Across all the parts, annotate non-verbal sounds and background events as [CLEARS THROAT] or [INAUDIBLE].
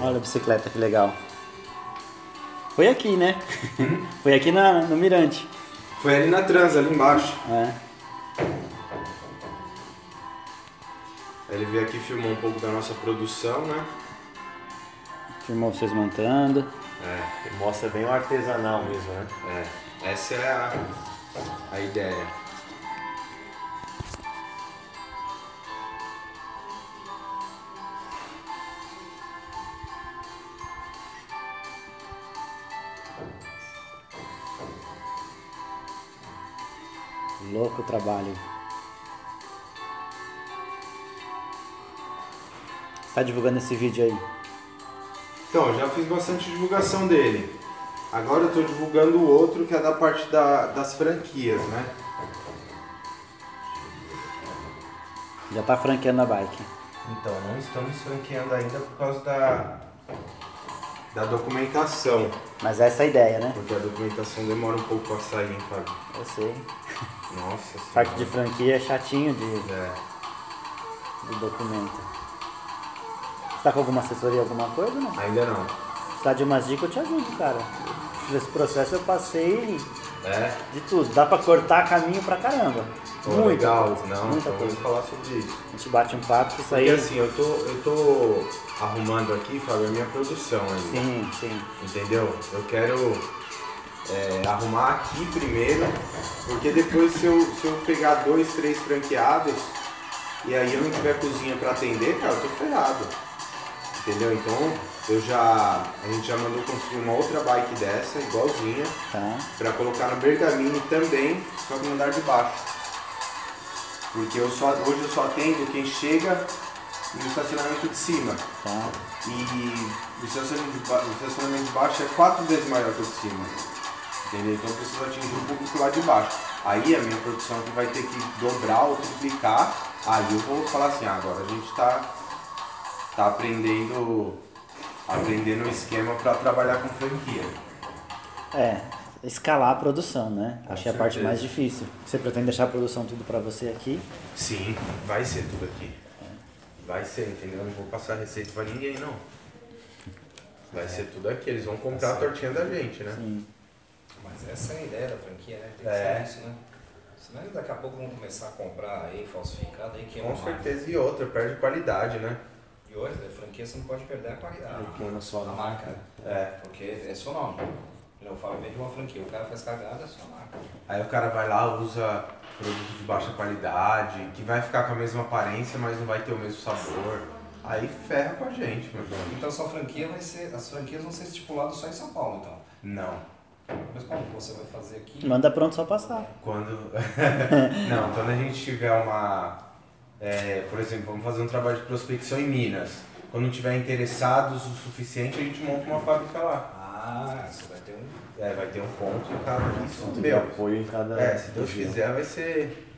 Olha a bicicleta, que legal. Foi aqui, né? [LAUGHS] Foi aqui na, no Mirante. Foi ali na trans, ali embaixo. É. Ele veio aqui filmou um pouco da nossa produção, né? Filmou vocês montando. É, E mostra bem o artesanal mesmo, né? é. Essa é a, a ideia. Louco o trabalho. Você tá divulgando esse vídeo aí? Então, já fiz bastante divulgação dele. Agora eu estou divulgando o outro que é da parte da- das franquias, né? Já tá franqueando a bike. Então, não estamos franqueando ainda por causa da, da documentação. Mas essa é a ideia, né? Porque a documentação demora um pouco para sair, hein, Fábio? Eu sei. Nossa Parte de senhora. franquia é chatinho de, É. de documento. Você tá com alguma assessoria, alguma coisa, não? Ainda não. Se dá de umas dicas, eu te ajudo, cara. Nesse processo eu passei É? de tudo. Dá pra cortar caminho pra caramba. Pô, Muita legal. Não, muita então coisa. vamos falar sobre isso. A gente bate um papo isso Porque aí. assim, eu tô, eu tô arrumando aqui, Fábio, a minha produção ainda. Sim, sim. Entendeu? Eu quero é, arrumar aqui primeiro, porque depois se eu, se eu pegar dois, três franqueados e aí eu não tiver cozinha pra atender, cara, eu tô ferrado. Entendeu? Então eu já. A gente já mandou construir uma outra bike dessa, igualzinha, Tá. pra colocar no Bergamini também, só que no andar de baixo. Porque eu só, hoje eu só atendo quem chega no estacionamento de cima. Tá. E o estacionamento de, ba- o estacionamento de baixo é quatro vezes maior que o de cima. Entendeu? Então eu preciso atingir um público lá de baixo. Aí a minha produção aqui vai ter que dobrar ou triplicar. Aí eu vou falar assim, ah, agora a gente tá, tá aprendendo aprendendo o esquema para trabalhar com franquia. É, escalar a produção, né? Com Acho que é a parte mais difícil. Você pretende deixar a produção tudo pra você aqui? Sim, vai ser tudo aqui. Vai ser, entendeu? Eu não vou passar receita pra ninguém, não. Vai ser tudo aqui. Eles vão comprar a tortinha da gente, né? Sim. Mas essa é a ideia da franquia, né? Tem que É. ser isso, né? Senão daqui a pouco vão começar a comprar aí falsificado aí queima Com a marca. certeza. E outra, perde qualidade, né? E hoje, a franquia você não pode perder a qualidade. A na marca. É. Porque é seu nome. Eu falo, vende uma franquia, o cara faz cagada, é sua marca. Aí o cara vai lá, usa produto de baixa qualidade, que vai ficar com a mesma aparência, mas não vai ter o mesmo sabor. Aí ferra com a gente, meu irmão. Então sua franquia vai ser. As franquias vão ser estipuladas só em São Paulo, então. Não. Mas como que você vai fazer aqui? Manda pronto só passar. Quando. [LAUGHS] não, quando a gente tiver uma. é, por exemplo, vamos fazer um trabalho de prospecção em Minas. Quando tiver interessados o suficiente, a gente monta uma fábrica lá. Ah, você vai ter um. É, vai ter um ponto e cada isso. Meu, apoio em cada. É, se Deus região. quiser vai ser.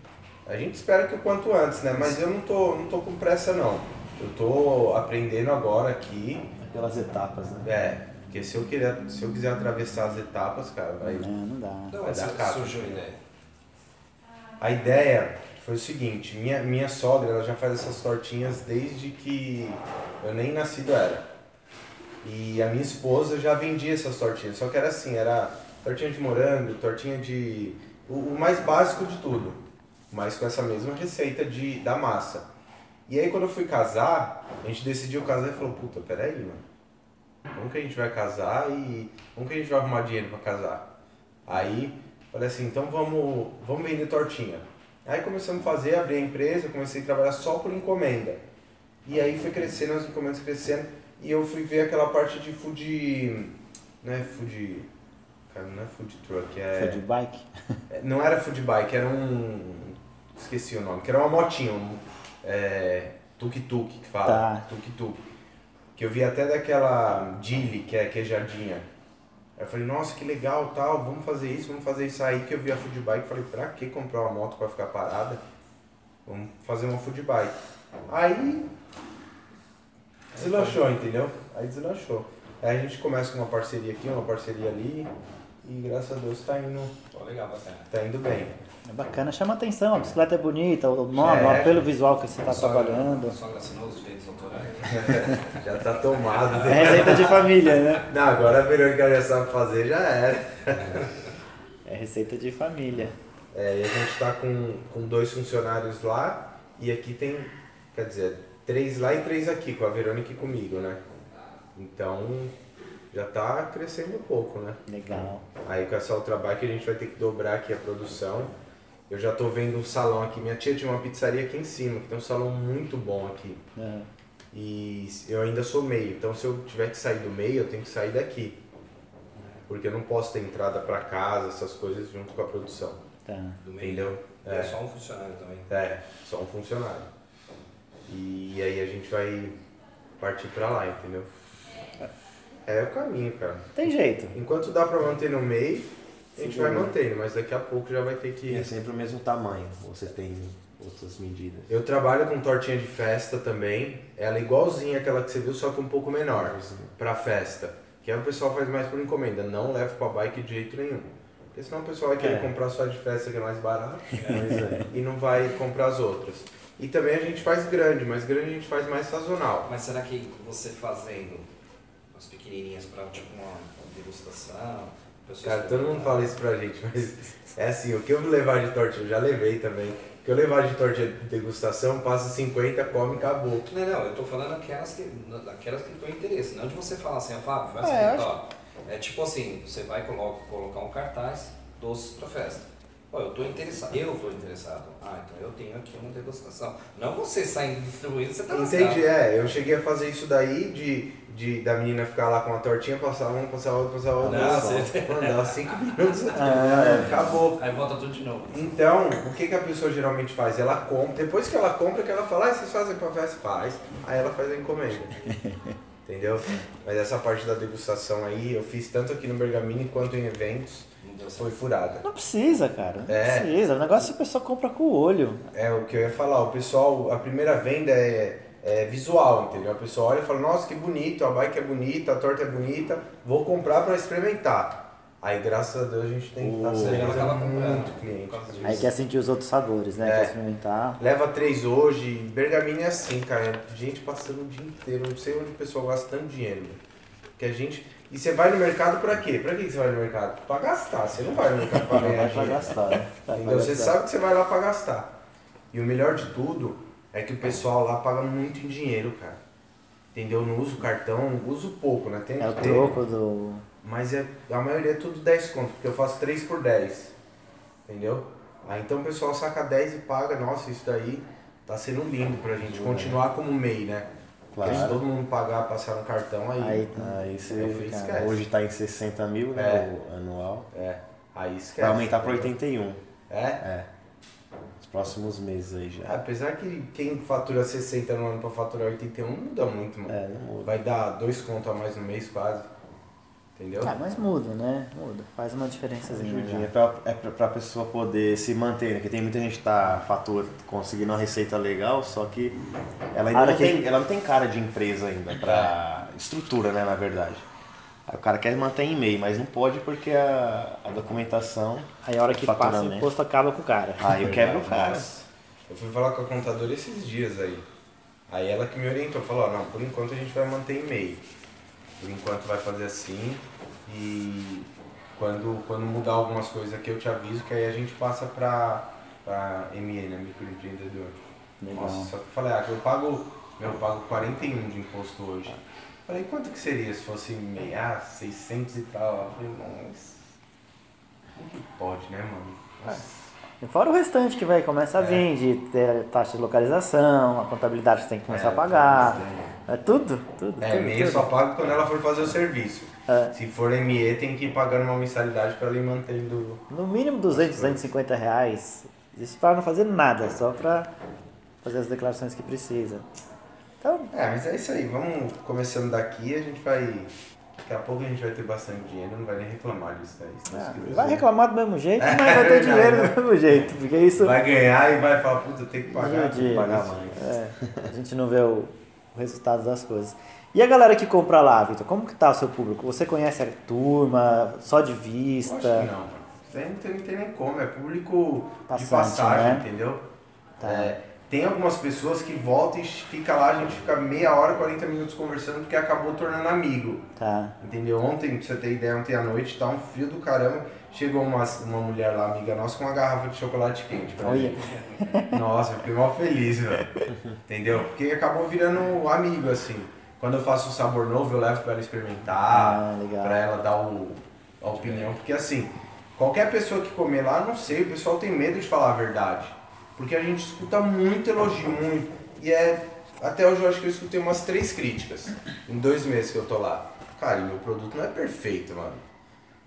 A gente espera que o quanto antes, né? Mas eu não tô, não tô com pressa não. Eu tô aprendendo agora aqui. Pelas etapas, né? É, porque se eu, querer, se eu quiser atravessar as etapas, cara, vai. É, não dá. Vai dar você capa. surgiu a ideia. A ideia foi o seguinte, minha, minha sogra ela já faz essas tortinhas desde que eu nem nascido era. E a minha esposa já vendia essas tortinhas, só que era assim, era tortinha de morango, tortinha de. O, o mais básico de tudo. Mas com essa mesma receita de, da massa. E aí quando eu fui casar, a gente decidiu casar e falou, puta, peraí, mano. Como que a gente vai casar e como que a gente vai arrumar dinheiro pra casar? Aí falei assim, então vamos, vamos vender tortinha. Aí começamos a fazer, abri a empresa, comecei a trabalhar só por encomenda. E aí foi crescendo, as encomendas crescendo, e eu fui ver aquela parte de food. Não é food. Cara, não é food truck, é. Foi de bike? É, Não era food bike, era um. Esqueci o nome, que era uma motinha, um. É, tuk-tuk que fala. Tá. Tuk-tuk. Que eu vi até daquela Dilly, que é queijadinha. Aí eu falei, nossa, que legal tal, vamos fazer isso, vamos fazer isso aí. Que eu vi a food bike, falei, pra que comprar uma moto pra ficar parada? Vamos fazer uma food bike. Aí. Deslanchou, entendeu? Aí deslanchou. Aí a gente começa com uma parceria aqui, uma parceria ali. e graças a Deus tá indo, Pô, legal, bacana. tá indo bem. É bacana, chama atenção, a bicicleta é bonita, o nome, É. o apelo visual que você está trabalhando. Sogra assinou os direitos autorais. [LAUGHS] Já tá tomado. É receita de família, né? Não, agora a Verônica já sabe fazer, já era. É receita de família. É, e a gente tá com, com dois funcionários lá e aqui tem, quer dizer, três lá e três aqui, com a Verônica e comigo, né? Então já tá crescendo um pouco, né? Legal. Aí com essa outra bike a gente vai ter que dobrar aqui a produção. Eu já tô vendo um salão aqui. Minha tia tinha uma pizzaria aqui em cima, que tem um salão muito bom aqui. É. E eu ainda sou meio, então se eu tiver que sair do meio, eu tenho que sair daqui. Porque eu não posso ter entrada para casa, essas coisas junto com a produção. Tá. Do meio. Entendeu? É. É. só um funcionário também. É, só um funcionário. E aí a gente vai partir pra lá, entendeu? É o caminho, cara. Tem jeito. Enquanto dá pra manter no meio, a gente vai mantendo, mas daqui a pouco já vai ter E é que. sempre o mesmo tamanho, você tem outras medidas. Eu trabalho com tortinha de festa também. Ela é igualzinha àquela que você viu, só que um pouco menor. Pra festa. Que aí o pessoal faz mais por encomenda. Não leva pra bike de jeito nenhum. Porque senão o pessoal vai querer É. comprar só de festa que é mais barato. Pois é. e não vai comprar as outras. E também a gente faz grande, mas grande a gente faz mais sazonal. Mas será que você fazendo as pequenininhas para tipo uma degustação? Cara, todo mundo fala isso pra gente, mas é assim, o que eu levar de tortinha, eu já levei também. O que eu levar de tortinha de degustação, passa 50, come e acabou. Não, não, eu tô falando aquelas que, daquelas que tem interesse, não de você falar assim, ó, Fábio, vai É, assim, ó. É tipo assim, você vai coloca, colocar um cartaz, doces pra festa. Pô, eu tô interessado, eu tô interessado. Ah, então eu tenho aqui uma degustação. Não você saindo distribuindo, você tá lascado. Entendi, é, eu cheguei a fazer isso daí de, de da menina ficar lá com a tortinha, passar uma, passar outra, passar outra. Não, você- dava [LAUGHS] 5 minutos, Ah, acabou. Aí volta tudo de novo. Então, o que, que a pessoa geralmente faz? Ela compra, depois que ela compra, que ela fala, ah, vocês fazem pra festa? Faz. Aí ela faz a encomenda. [LAUGHS] Entendeu? Mas essa parte da degustação aí, eu fiz tanto aqui no Bergamini quanto em eventos, deu foi furada. Não precisa, cara. Não É. precisa. O negócio a pessoa compra com o olho. É o que eu ia falar, o pessoal, a primeira venda é, é visual, entendeu? A pessoa olha e fala, nossa, que bonito, a bike é bonita, a torta é bonita, vou comprar pra experimentar. Aí, graças a Deus, a gente tem que estar acaba comprando. muito cliente. Aí quer sentir os outros sabores, né? É. Quer experimentar. Leva três hoje, Bergamini é assim, cara, gente passando o dia inteiro, não sei onde o pessoal gasta tanto dinheiro. Que a gente... E você vai no mercado pra quê? Pra que você vai no mercado? Pra gastar, você não vai no mercado pra Não ganhar vai pra dinheiro. gastar, né? Vai Então você gastar. sabe que você vai lá pra gastar. E o melhor de tudo é que o pessoal lá paga muito em dinheiro, cara. Entendeu? Não uso cartão, uso pouco, né? Tem É o que ter. troco do. Mas é, a maioria é tudo 10 conto, porque eu faço 3 por 10. Entendeu? Aí então o pessoal saca 10 e paga, nossa, isso daí tá sendo lindo pra gente continuar como MEI, né? Porque se Claro. todo mundo pagar, passar no cartão, aí. Aí, Aí você esquece. hoje tá em 60 mil, né? O anual. É. Aí esquece. Vai aumentar pra entendeu? 81. É? É. Os próximos meses aí já. Apesar que quem fatura 60 no ano pra faturar 81 não muda muito, mano. É, não muda. Vai dar dois contos a mais no mês quase. Entendeu? Ah, mas muda, né? Muda. Faz uma diferençazinha. Ajudinha. É pra, é pra, pra pessoa poder se manter, né? Porque tem muita gente que tá fatura, conseguindo uma receita legal, só que ela ainda Cara, não, que- tem, ela não tem cara de empresa ainda, pra estrutura, né, na verdade. Aí o cara quer manter em e-mail, mas não pode porque a, a documentação. Aí a hora que passa o imposto acaba com o cara. Aí eu quebro o [LAUGHS] cara. Eu fui falar com a contadora esses dias aí. Aí ela que me orientou, falou, ó, não, por enquanto a gente vai manter e-mail. Por enquanto vai fazer assim e quando, quando mudar algumas coisas aqui eu te aviso que aí a gente passa pra, pra ME, né, microempreendedor. Legal. Nossa, só que eu falei, ah, eu pago, eu pago 41 de imposto hoje. Falei, quanto que seria se fosse MEI? Ah, 600 e tal. Eu falei, nossa, como que pode, né, mano? Nossa. E Fora o restante que vai começar a É. vir, de taxa de localização, a contabilidade que você tem que começar É, a pagar. É tudo, tudo. É, tudo, MEI eu tudo. só pago quando ela for fazer o serviço. É. Se for ME, tem que ir pagando uma mensalidade pra ela ir mantendo. No mínimo 200, 250 reais. Isso para não fazer nada, só para fazer as declarações que precisa. Então, É, mas é isso aí. Vamos começando daqui, a gente vai. Daqui a pouco a gente vai ter bastante dinheiro, não vai nem reclamar disso daí. ah, vai reclamar do mesmo jeito, mas vai [LAUGHS] É ter verdade, dinheiro do mesmo jeito, porque isso Vai ganhar e vai falar, puta, tem que pagar, tem que pagar mais. é, a gente não vê o, o resultado das coisas. E a galera que compra lá, Vitor, como que tá o seu público? Você conhece a turma, só de vista? Eu acho que não. Aí não tem, não tem nem como, é público de Passante, passagem, né? entendeu? Tá. É, tem algumas pessoas que voltam e fica lá, a gente fica meia hora, 40 minutos conversando porque acabou tornando amigo. Tá. Entendeu? Ontem, pra você ter ideia, ontem à noite tá um frio do caramba. Chegou uma, uma mulher lá, amiga nossa, com uma garrafa de chocolate quente pra Olha. mim. Nossa, eu fiquei mal feliz, velho. Entendeu? Porque acabou virando amigo, assim. Quando eu faço um sabor novo, eu levo pra ela experimentar, Ah, pra ela dar o, a opinião. Porque assim, qualquer pessoa que comer lá, não sei, o pessoal tem medo de falar a verdade. Porque a gente escuta muito elogio, muito. E é. Até hoje eu acho que eu escutei umas três críticas em dois meses que eu tô lá. Cara, e meu produto não é perfeito, mano.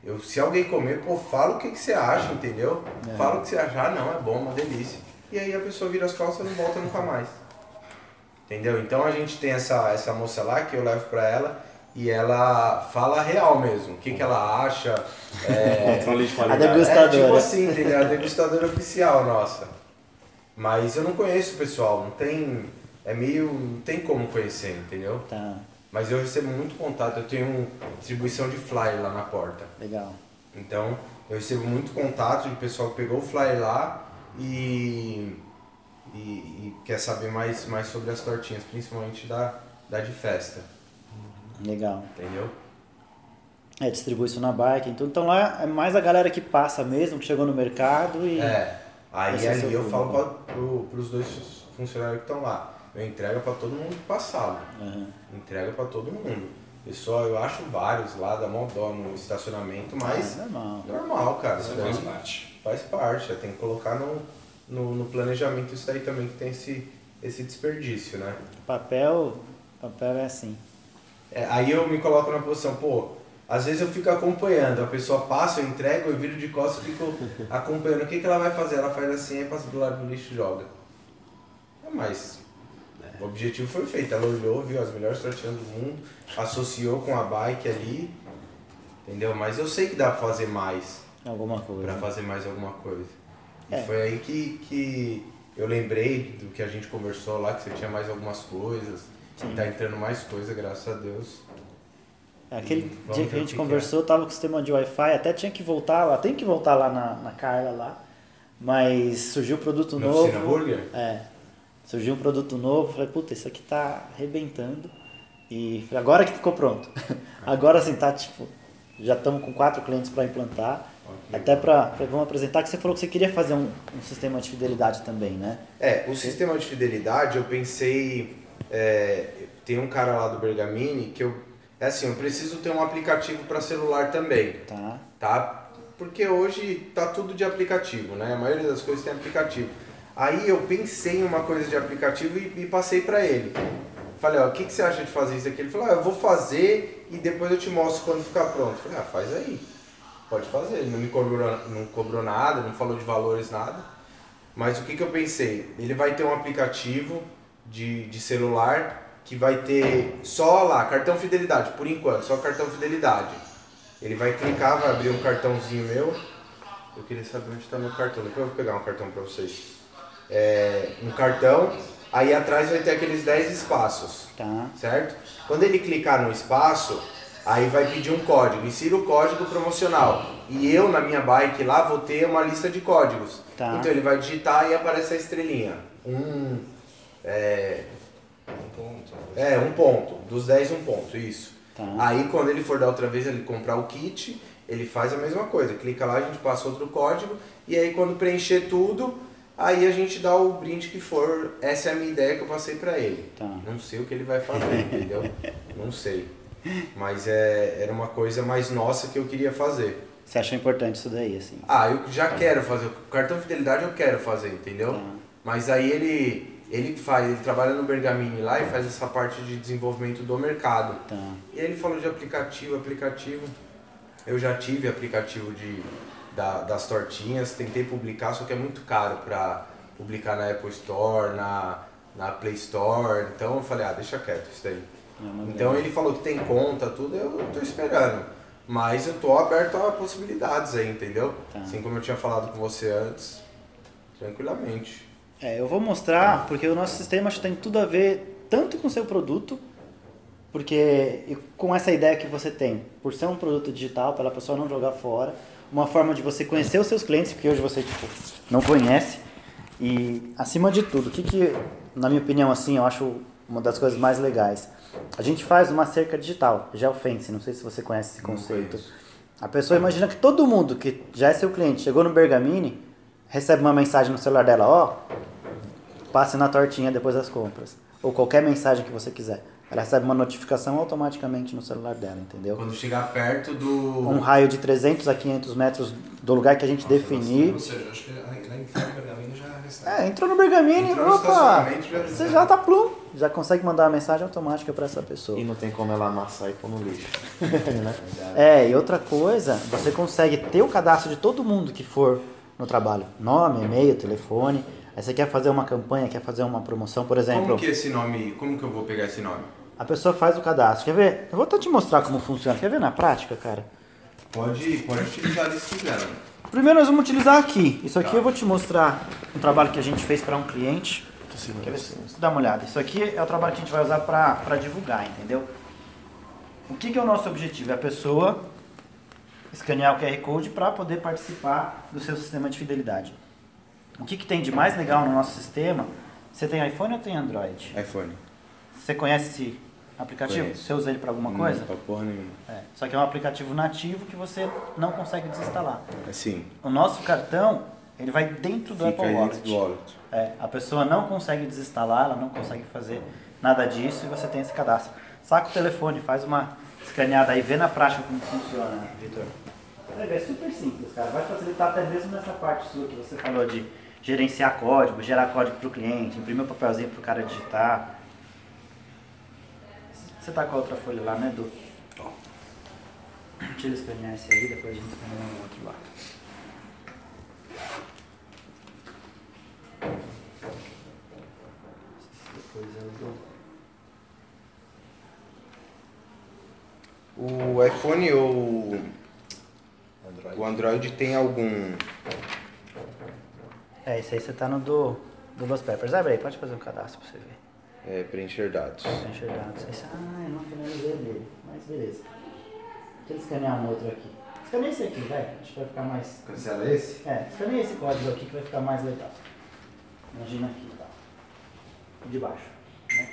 Eu, se alguém comer, pô, fala o que, que você acha, entendeu? É. Fala o que você achar, não, é bom, uma delícia. E aí a pessoa vira as costas e não volta nunca mais. Entendeu? Então a gente tem essa, essa moça lá que eu levo pra ela e ela fala a real mesmo. O que, que ela acha. É, Controle de A qualidade. é degustadora. tipo assim, entendeu? A degustadora oficial nossa. Mas eu não conheço o pessoal, não tem. É meio. não tem como conhecer, entendeu? Tá. Mas eu recebo muito contato, eu tenho distribuição de flyer lá na porta. Legal. Então eu recebo muito contato de pessoal que pegou o flyer lá e, e, e quer saber mais, mais sobre as tortinhas, principalmente da, da de festa, Legal. entendeu? É, distribui isso na bike. Então, então lá é mais a galera que passa mesmo, que chegou no mercado e. É, aí ali eu público. falo para pro, pros dois funcionários que estão lá. Eu entrego para todo mundo que passava. Aham. Entrega para todo mundo. Pessoal, eu acho vários lá da mó dó no estacionamento, mas É normal. normal, cara. Isso faz parte. faz parte. Tem que colocar no, no, no planejamento isso aí também, que tem esse, esse desperdício, né? Papel, papel é assim. É, aí eu me coloco na posição, pô, às vezes eu fico acompanhando, a pessoa passa, eu entrego, eu viro de costas e fico [LAUGHS] acompanhando. O que, que ela vai fazer? Ela faz assim, aí passa do lado do lixo e joga. É, mas o objetivo foi feito. Ela olhou, viu as melhores tortinhas do mundo, associou com a bike ali, entendeu? Mas eu sei que dá pra fazer mais, Alguma coisa. pra fazer mais alguma coisa. E É. foi aí que, que eu lembrei do que a gente conversou lá, que você tinha mais algumas coisas, Sim. tá entrando mais coisa, graças a Deus. É, Aquele dia que a gente que que conversou, tava com o sistema de Wi-Fi, até tinha que voltar lá, tem que voltar lá na, na Carla lá. Mas surgiu um produto Na novo. Burger? É. Surgiu um produto novo, falei, puta, isso aqui tá arrebentando. E falei, agora que ficou pronto. [LAUGHS] agora assim, tá tipo, já estamos com quatro clientes para implantar. Até para vamos apresentar que você falou que você queria fazer um, um sistema de fidelidade também, né? É, o sistema de fidelidade eu pensei. é, tem um cara lá do Bergamini que eu. É assim, eu preciso ter um aplicativo para celular também, Tá. tá? Porque hoje tá tudo de aplicativo, né? A maioria das coisas tem aplicativo. Aí eu pensei em uma coisa de aplicativo e, e passei para ele. Falei, ó, o que, que você acha de fazer isso aqui? Ele falou, ah, eu vou fazer e depois eu te mostro quando ficar pronto. Eu falei, ah, faz aí. Pode fazer. Ele não me cobrou, não cobrou nada, não falou de valores, nada. Mas o que, que eu pensei? Ele vai ter um aplicativo de, de celular que vai ter só lá, cartão fidelidade, por enquanto, só cartão fidelidade. Ele vai clicar, vai abrir um cartãozinho meu. Eu queria saber onde está meu cartão, depois eu vou pegar um cartão para vocês. É, um cartão, aí atrás vai ter aqueles 10 espaços Tá. certo? Quando ele clicar no espaço, aí vai pedir um código, insira o código promocional. E eu, na minha bike lá, vou ter uma lista de códigos. Tá. Então ele vai digitar e aparece a estrelinha. Um, é, Um ponto. é, um ponto. Dos 10, um ponto, isso. Tá. Aí quando ele for da outra vez ele comprar o kit, ele faz a mesma coisa. Clica lá, a gente passa outro código. E aí quando preencher tudo, aí a gente dá o brinde que for. Essa é a minha ideia que eu passei pra ele. Tá. Não sei o que ele vai fazer, entendeu? Não sei. Mas é, era uma coisa mais nossa que eu queria fazer. Você achou importante isso daí, assim? Ah, eu já quero fazer. O cartão fidelidade eu quero fazer, entendeu? Tá. Mas aí ele, ele faz, ele trabalha no Bergamini lá e faz essa parte de desenvolvimento do mercado. Tá. E aí ele falou de aplicativo, aplicativo. Eu já tive aplicativo de, da- das tortinhas, tentei publicar, só que é muito caro para publicar na Apple Store, na, na Play Store. Então eu falei, ah, deixa quieto isso daí. É Então grana. ele falou que tem conta, tudo, eu tô esperando. Mas eu tô aberto a possibilidades aí, entendeu? Tá. Assim como eu tinha falado com você antes, tranquilamente. É, eu vou mostrar, porque o nosso sistema tem tudo a ver tanto com o seu produto, porque e com essa ideia que você tem, por ser um produto digital, para a pessoa não jogar fora, uma forma de você conhecer os seus clientes, porque hoje você tipo, não conhece, e acima de tudo, o que, que, na minha opinião, assim, eu acho uma das coisas mais legais. A gente faz uma cerca digital, geofence, não sei se você conhece esse conceito. A pessoa imagina que todo mundo que já é seu cliente, chegou no Bergamini, recebe uma mensagem no celular dela, ó, passe na tortinha depois das compras. Ou qualquer mensagem que você quiser. Ela recebe uma notificação automaticamente no celular dela, entendeu? Quando chegar perto do. Um raio de 300 a 500 metros do lugar que a gente definir. Ou seja, acho que lá em Fábio Pergamino já É, entrou no Bergamini, Entrou opa! já Você já tá plum, já consegue mandar uma mensagem automática para essa pessoa. E não tem como ela amassar e pôr no lixo. [LAUGHS] né? É, e outra coisa, você consegue ter o cadastro de todo mundo que for no trabalho. Nome, e-mail, telefone. Aí você quer fazer uma campanha, quer fazer uma promoção, por exemplo. Como que esse nome. Como que eu vou pegar esse nome? A pessoa faz o cadastro. Quer ver? Eu vou até te mostrar como funciona. Quer ver na prática, cara? Pode, pode utilizar se quiser. Primeiro nós vamos utilizar aqui. Isso aqui Tá. eu vou te mostrar um trabalho que a gente fez para um cliente. segurando Quer ver? assim. Dá uma olhada. Isso aqui é o trabalho que a gente vai usar para divulgar, entendeu? O que, que é o nosso objetivo? É a pessoa escanear o QR Code para poder participar do seu sistema de fidelidade. O que, que tem de mais legal no nosso sistema? Você tem iPhone ou tem Android? iPhone. Você conhece aplicativo? Conheço. Você usa ele para alguma coisa? Não, pra porra nenhuma. É. Só que é um aplicativo nativo que você não consegue desinstalar. Assim. O nosso cartão, ele vai dentro do Fica Apple Wallet. do wallet. É, a pessoa não consegue desinstalar, ela não consegue fazer nada disso e você tem esse cadastro. Saca o telefone, faz uma escaneada aí, vê na prática como funciona, Vitor. Vai ver, É super simples, cara. Vai facilitar até mesmo nessa parte sua que você falou de gerenciar código, gerar código para o cliente, imprimir o papelzinho para o cara digitar. Você tá com a outra folha lá, né, Edu? Deixa ele escanear esse aí, depois a gente escaneia o outro lá. Depois eu dou. O iPhone ou Android. o Android tem algum. É, esse aí você tá no do, do Los Peppers. Abre aí, pode fazer um cadastro pra você ver. É, preencher dados. Preencher dados. Ah, eu não finalizei dele, mas beleza. Deixa eu escanear um outro aqui. Escaneia esse aqui, vai. Acho que vai ficar mais. Cancela esse? É, escaneia esse código aqui que vai ficar mais legal. Imagina aqui, tá? O de baixo. Né?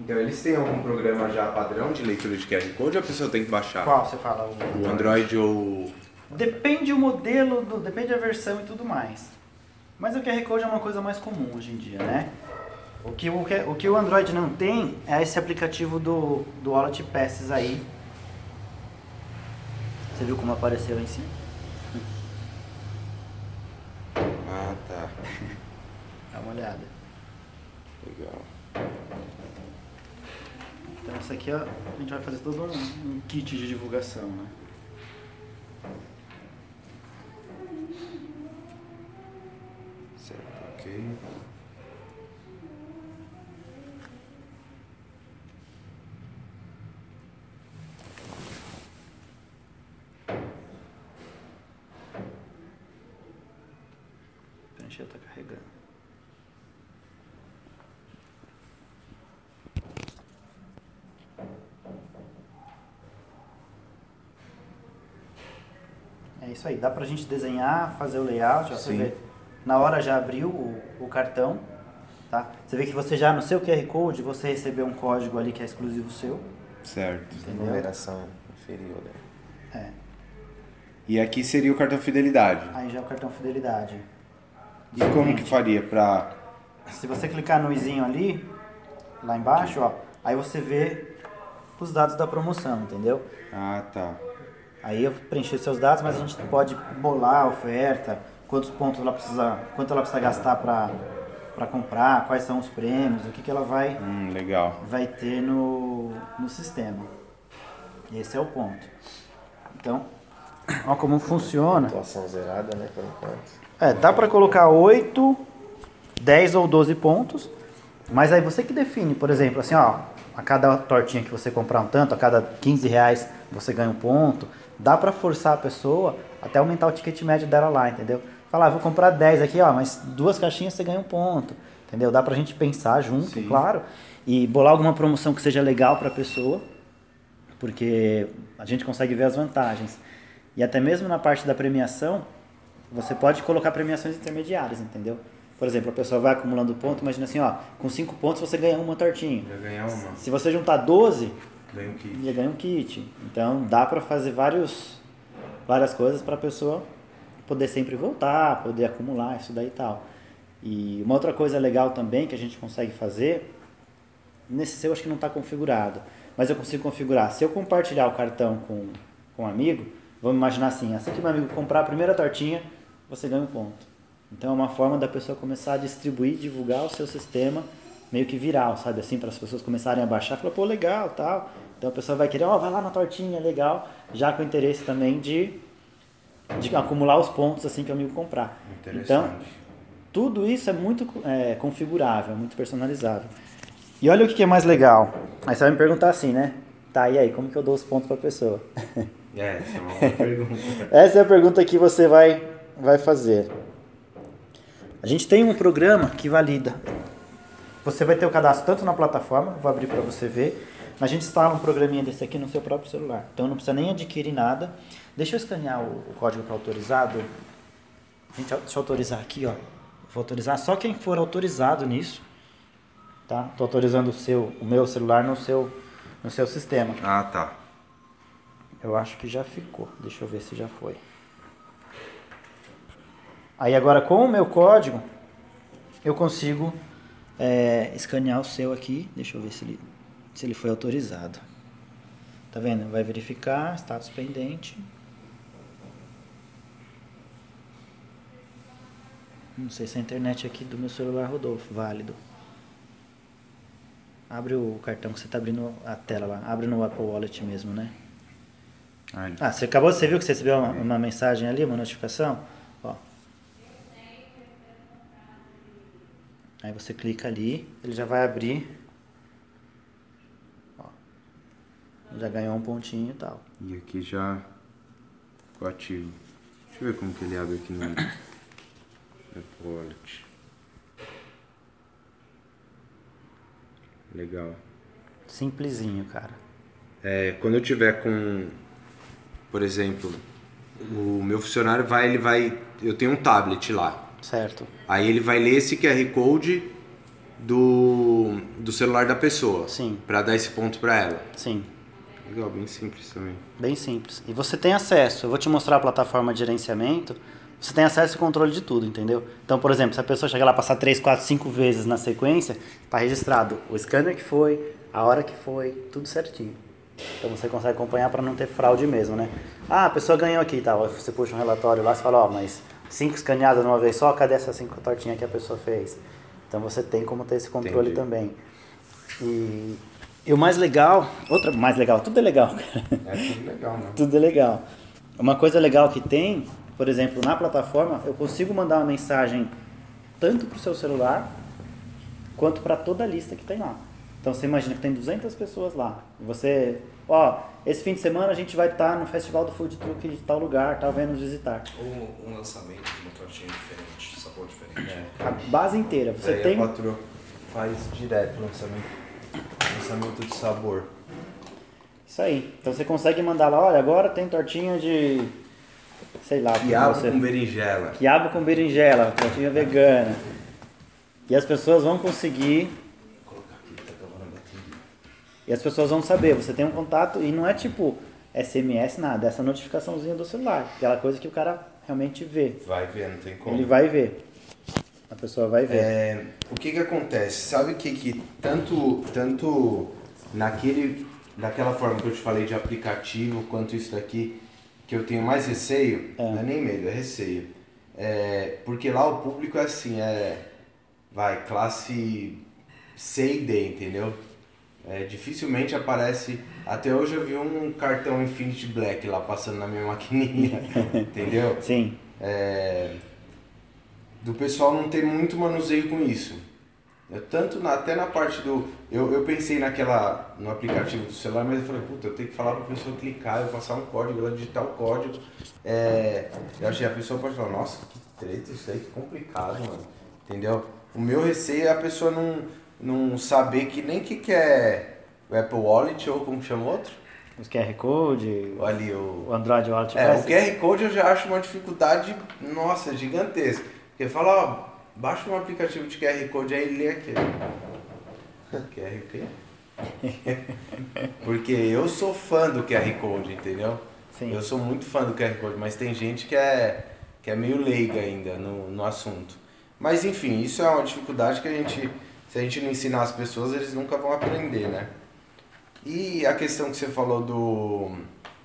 Então eles têm algum programa já padrão de leitura de QR Code ou a pessoa tem que baixar? Qual você fala? O... O Android ou. Depende o modelo, do, depende a versão e tudo mais. Mas o QR Code é uma coisa mais comum hoje em dia, né? O que o, que, o, que o Android não tem é esse aplicativo do, do Wallet Passes aí. Você viu como apareceu em cima? Ah, tá. [LAUGHS] Dá uma olhada. Legal. Então isso aqui ó, a gente vai fazer todo um, um kit de divulgação, né? Certo, ok. Preencher tá carregando. É isso aí, dá pra gente desenhar, fazer o layout, ó, você vê. Na hora já abriu o, o cartão, tá? Você vê que você já no seu QR Code você recebeu um código ali que é exclusivo seu, Certo. entendeu? Numeração inferior. Né? É. E aqui seria o cartão fidelidade. Aí já é o cartão fidelidade. E como que faria pra. Se você clicar no izinho ali, lá embaixo, ó, aí você vê os dados da promoção, entendeu? Ah, tá. Aí eu preenchi seus dados, mas a gente pode bolar a oferta, quantos pontos ela precisa, quanto ela precisa gastar para para comprar, quais são os prêmios, o que, que ela vai Hum, legal. vai ter no, no sistema. Esse é o ponto. Então, ó como funciona. Atuação zerada, né, por enquanto. É, dá pra colocar 8, 10 ou 12 pontos, mas aí você que define, por exemplo, assim, ó, a cada tortinha que você comprar um tanto, a cada 15 reais você ganha um ponto, dá pra forçar a pessoa até aumentar o ticket médio dela lá, entendeu? Falar, ah, vou comprar 10 aqui, ó, mas duas caixinhas você ganha um ponto. Entendeu? Dá pra gente pensar junto, Sim. claro, e bolar alguma promoção que seja legal pra pessoa, porque a gente consegue ver as vantagens. E até mesmo na parte da premiação, você pode colocar premiações intermediárias, entendeu? Por exemplo, a pessoa vai acumulando ponto, imagina assim, ó, com 5 pontos você ganha uma tortinha. Já ganhar uma. Se você juntar 12, Ganho um kit. já ganha um kit. Então dá pra fazer vários, várias coisas pra pessoa poder sempre voltar, poder acumular isso daí e tal. E uma outra coisa legal também que a gente consegue fazer, nesse seu acho que não está configurado, mas eu consigo configurar. Se eu compartilhar o cartão com, com um amigo, vamos imaginar assim, assim que meu amigo comprar a primeira tortinha, você ganha um ponto. Então é uma forma da pessoa começar a distribuir, divulgar o seu sistema meio que viral, sabe assim, para as pessoas começarem a baixar, falar, pô, legal, tal. Então a pessoa vai querer, ó, vai lá na tortinha, legal, já com interesse também de, de acumular os pontos assim que o amigo comprar. Então, Interessante. tudo isso é muito é, configurável, muito personalizável. E olha o que que é mais legal. Aí você vai me perguntar assim, né? Tá, e aí, como que eu dou os pontos para a pessoa? [LAUGHS] É, essa é uma boa [LAUGHS] pergunta. Essa é a pergunta que você vai, vai fazer. A gente tem um programa que valida. Você vai ter o cadastro tanto na plataforma, vou abrir para você ver. A gente instala um programinha desse aqui no seu próprio celular. Então não precisa nem adquirir nada. Deixa eu escanear o, o código para autorizado. Gente, deixa eu autorizar aqui, ó. Vou autorizar só quem for autorizado nisso. Tá? Tô autorizando o seu, o meu celular no seu, no seu sistema. Ah, tá. Eu acho que já ficou. Deixa eu ver se já foi. Aí agora com o meu código eu consigo é, escanear o seu aqui. Deixa eu ver se ele, se ele foi autorizado. Tá vendo? Vai verificar, status pendente. Não sei se a internet aqui do meu celular rodou, válido. Abre o cartão que você tá abrindo a tela lá. Abre no Apple Wallet mesmo, né? Ah, você acabou, você viu que você recebeu uma, uma mensagem ali, uma notificação? Ó. Aí você clica ali, ele já vai abrir. Ó. Já ganhou um pontinho e tal. E aqui já ficou ativo. Deixa eu ver como que ele abre aqui no Apple Wallet. Legal. Simplesinho, cara. É, quando eu tiver com, por exemplo, o meu funcionário vai, ele vai, eu tenho um tablet lá. Certo. Aí ele vai ler esse QR Code do, do celular da pessoa. Sim. Pra dar esse ponto pra ela. Sim. Legal, bem simples também. Bem simples. E você tem acesso, eu vou te mostrar a plataforma de gerenciamento, você tem acesso e controle de tudo, entendeu? Então, por exemplo, se a pessoa chegar lá e passar 3, 4, 5 vezes na sequência, está registrado o scanner que foi, a hora que foi, tudo certinho. Então você consegue acompanhar para não ter fraude mesmo, né? Ah, a pessoa ganhou aqui, tá? Você puxa um relatório lá e fala, ó, mas cinco escaneadas de uma vez só, cadê essas cinco tortinhas que a pessoa fez? Então você tem como ter esse controle Entendi. também. E, e o mais legal, outra mais legal, tudo é legal, cara. É tudo legal, né? [LAUGHS] Tudo é legal. Uma coisa legal que tem, por exemplo, na plataforma, eu consigo mandar uma mensagem tanto para o seu celular quanto para toda a lista que tem lá. Então você imagina que tem 200 pessoas lá. Você, ó, esse fim de semana a gente vai estar no Festival do Food Truck de tal lugar, tal, vem nos visitar. Ou um lançamento de uma tortinha diferente, sabor diferente. A base inteira. Você Daí tem a patroa faz direto lançamento, lançamento de sabor. isso aí. Então você consegue mandar lá, olha, agora tem tortinha de sei lá, Quiabo você com berinjela. Quiabo com berinjela, tortinha vegana. E as pessoas vão conseguir. Vou colocar aqui, tá acabando a bateria. E as pessoas vão saber, você tem um contato e não é tipo SMS, nada, é essa notificaçãozinha do celular. Aquela coisa que o cara realmente vê. Vai ver, não tem como. Ele vai ver. A pessoa vai ver. É, o que que acontece? Sabe o que que tanto, tanto naquele, daquela forma que eu te falei de aplicativo, quanto isso daqui, que eu tenho mais receio, É. não é nem medo, é receio. É, porque lá o público é assim, é, vai, classe C e D, entendeu? É, dificilmente aparece, até hoje eu vi um cartão Infinity Black lá passando na minha [LAUGHS] maquininha, entendeu? Sim, é, do pessoal não ter muito manuseio com isso. Eu, tanto na- até na parte do. Eu, eu pensei naquela. no aplicativo do celular, mas eu falei, puta, eu tenho que falar pra pessoa clicar, eu passar um código, ela digitar o código. É, eu achei a pessoa pode falar, nossa, que treta isso aí, que complicado, mano. Entendeu? O meu receio é a pessoa não, não saber que nem que, que é o Apple Wallet ou como chama o outro? Os QR Code, Ali, o... o Android Wallet. É, o. QR Code eu já acho uma dificuldade, nossa, gigantesca. Porque fala, ó, baixa um aplicativo de QR Code aí e lê aqui. QR quê? [LAUGHS] Porque eu sou fã do QR Code, entendeu? Sim. Eu sou muito fã do QR Code, mas tem gente que é, que é meio leiga ainda no, no assunto. Mas enfim, isso é uma dificuldade que a gente, se a gente não ensinar as pessoas, eles nunca vão aprender, né? E a questão que você falou do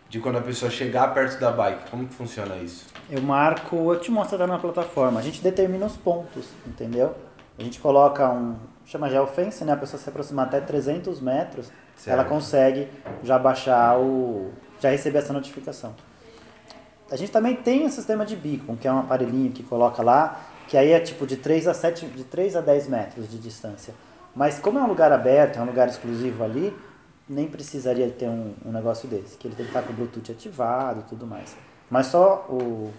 de quando a pessoa chegar perto da bike, como que funciona isso? Eu marco, eu te mostro lá na plataforma. A gente determina os pontos, entendeu? A gente coloca um, chama geofence, né? A pessoa se aproximar até 300 metros, Certo. ela consegue já baixar o, já receber essa notificação. A gente também tem um sistema de beacon, que é um aparelhinho que coloca lá, que aí é tipo de 3 a 7, de 3 a 10 metros de distância. Mas como é um lugar aberto, é um lugar exclusivo ali, nem precisaria ter um, um negócio desse, que ele tem que estar com o Bluetooth ativado e tudo mais. Mas só o,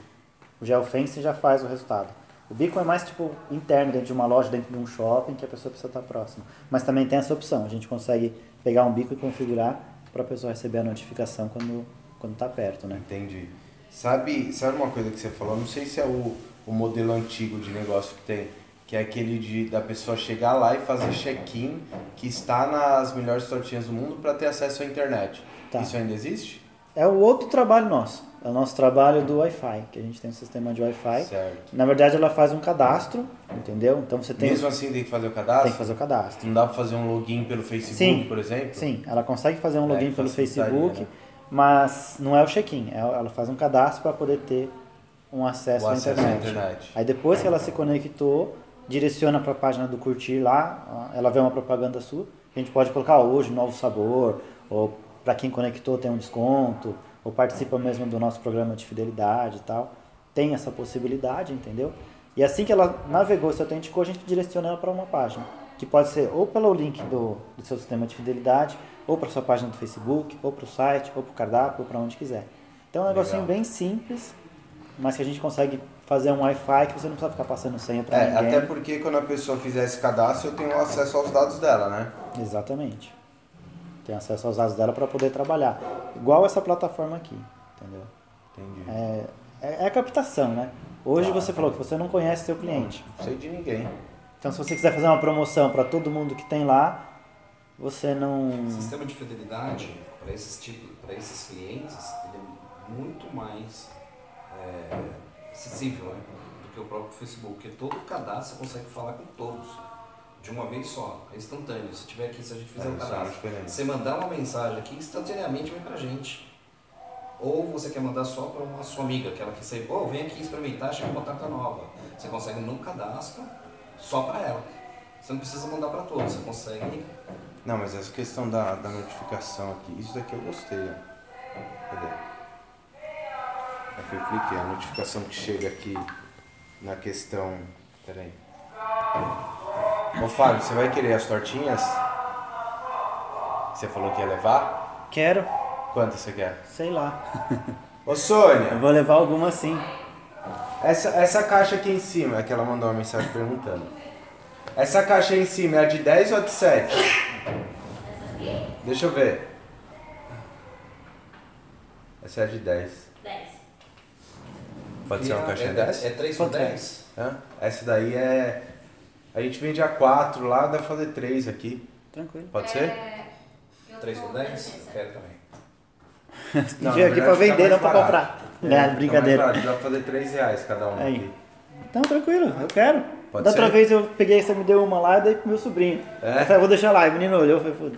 o geofence já faz o resultado. O beacon é mais tipo interno, dentro de uma loja, dentro de um shopping, que a pessoa precisa estar próxima. Mas também tem essa opção, a gente consegue pegar um beacon e configurar para a pessoa receber a notificação quando quando está perto, né? Entendi. Sabe, sabe uma coisa que você falou? Não sei se é o, o modelo antigo de negócio que tem, que é aquele de da pessoa chegar lá e fazer check-in que está nas melhores tortinhas do mundo para ter acesso à internet. Tá. Isso ainda existe? É o outro trabalho nosso, é o nosso trabalho do Wi-Fi, que a gente tem um sistema de Wi-Fi. Certo. Na verdade, ela faz um cadastro, entendeu? Então você tem, Mesmo assim tem que fazer o cadastro? tem que fazer o cadastro. Não dá pra fazer um login pelo Facebook, Sim. por exemplo? Sim, ela consegue fazer um É, login que pelo facilitaria, Facebook, né? mas não é o check-in. é- Ela faz um cadastro para poder ter um acesso, à, acesso à internet. internet. Aí depois que ela se conectou, direciona para a página do curtir lá, ela vê uma propaganda sua. A gente pode colocar hoje novo sabor, ou para quem conectou tem um desconto, ou participa mesmo do nosso programa de fidelidade e tal. Tem essa possibilidade, entendeu? E assim que ela navegou, se autenticou, a gente direciona ela para uma página. Que pode ser ou pelo link do, do seu sistema de fidelidade, ou para sua página do Facebook, ou para o site, ou para o cardápio, ou para onde quiser. Então é um negocinho Legal. bem simples, mas que a gente consegue fazer um Wi-Fi que você não precisa ficar passando senha para É, ninguém. até porque quando a pessoa fizer esse cadastro, eu tenho acesso aos dados dela, né? Exatamente. Tem acesso aos dados dela para poder trabalhar. Igual essa plataforma aqui, entendeu? Entendi. É, é, é a captação, né? Hoje Claro. você falou que você não conhece seu cliente. Não sei de ninguém. Então se você quiser fazer uma promoção para todo mundo que tem lá, você não... O sistema de fidelidade para esses tipos, para esses clientes, ele é muito mais é, acessível né, do que o próprio Facebook, porque todo cadastro você consegue falar com todos de uma vez só, é instantâneo. Se tiver aqui, se a gente fizer É, o é cadastro, diferente. você mandar uma mensagem aqui, instantaneamente vem pra gente. Ou você quer mandar só para uma sua amiga, aquela que você, pô, vem aqui experimentar, chega uma batata nova. Você consegue no cadastro só para ela. Você não precisa mandar para todos, você consegue Não, mas essa questão da, da notificação aqui, isso daqui eu gostei, ó. Cadê? Aqui eu cliquei, a notificação que chega aqui na questão. Peraí. Ô Fábio, você vai querer as tortinhas? Você falou que ia levar? Quero, Quantas você quer? sei lá. [LAUGHS] Ô Eu Sônia, vou levar alguma sim. essa, essa caixa aqui em cima, é que ela mandou uma mensagem perguntando. Essa caixa aí em cima é a de 10 ou a de 7? Deixa eu ver. Essa é a de 10. 10. Pode ser uma é, caixinha é, dessa? É 3 por Quanto é? 10? Hã? Essa daí é. A gente vende a 4 lá, dá pra fazer 3 aqui. Tranquilo. Pode ser? É, 3 por 10? Eu quero também. [LAUGHS] Não, Veio na aqui pra vender, não pra comprar. É, fica brincadeira. barato, Dá pra fazer 3 reais cada um Aí. aqui. Então, tranquilo, eu quero. Pode da outra ser? vez eu peguei, você me deu uma lá e dei pro meu sobrinho. É? Eu falei, vou deixar lá. E o menino olhou e falei, foda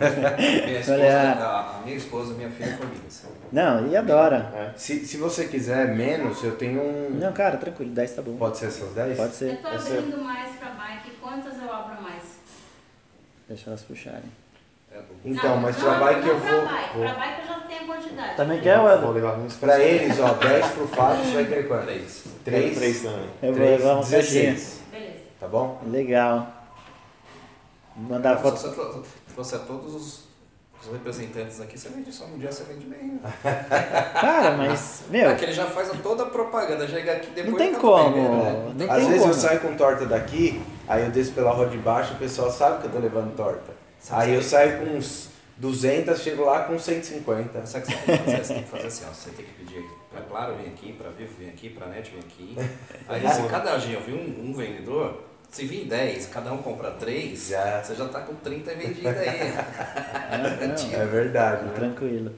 [LAUGHS] Minha esposa, a, a minha esposa minha filha formigas. Não, e adora. Se, se você quiser menos, eu tenho um. Não, cara, tranquilo, 10 tá bom. Pode ser essas 10? Pode Eu ser. tô Essa é- abrindo mais pra bike. Quantas eu abro mais? Deixa elas puxarem. É. Então, Não, mas não, bike não eu pra vou. Bike. vou- Pra bike eu já tenho a quantidade. Também quer, Vou Weber? levar uns Pra eles, ó, 10 pro Fábio, você vai querer quanto? 3. 3? Três também. Eu vou levar um 16. Beleza. Tá bom? Legal. Vou Mandar Se foto. você tro- trouxer todos os Os representantes aqui, você vende só um dia, você vende bem. né? [LAUGHS] Cara, mas, meu, É que ele já faz toda a propaganda, chega aqui depois não tem como. vendendo, né? Não Às tem vezes como. eu saio com torta daqui, aí eu desço pela rua de baixo, o pessoal sabe que eu tô levando torta. Aí eu saio com uns 200, chego lá com 150. Sabe o que você tem que fazer? Você tem que fazer assim, ó. Você tem que pedir pra Claro, vem aqui, pra Vivo, vem aqui, pra Net, vem aqui. [LAUGHS] Aí se cada dia eu vi um, um vendedor, se vir 10, cada um compra 3, Já. você já tá com 30 vendido aí. [LAUGHS] É verdade, né? Tranquilo.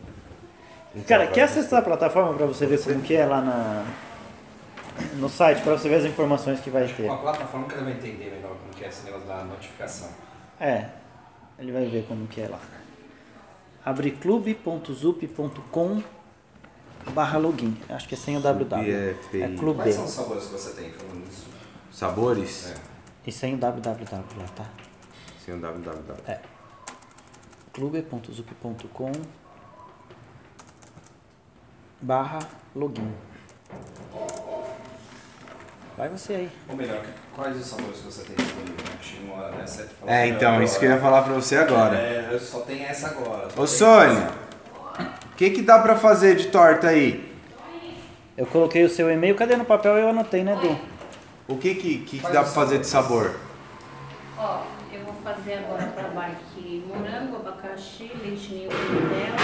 Então, Cara, quer acessar a plataforma pra você ver como que é lá na, no site, pra você ver as informações que vai ter? Com a plataforma que ele vai entender melhor como que é esse negócio da notificação. É, ele vai ver como que é lá. Abre clube.zup.com barra login. Acho que é sem o www. é feio. É clube. Quais são os sabores que você tem falando isso? Sabores? É. E sem o www lá, tá? Sem o www. É. clube.zup.com barra login. Vai você aí. Ou melhor, quais os sabores que você tem disponível? né? Uma hora dessa, fala É, assim, então, "Meu, isso que eu ia falar pra você agora. É, eu só tenho essa agora. Ô Sônia, o que que dá pra fazer de torta aí? Eu coloquei o seu e-mail, cadê no papel? Eu anotei, né, Du? O que que, que, que dá pra fazer de sabor? Ó, eu vou fazer agora pra bike morango, abacaxi, leite ninho com Nutella,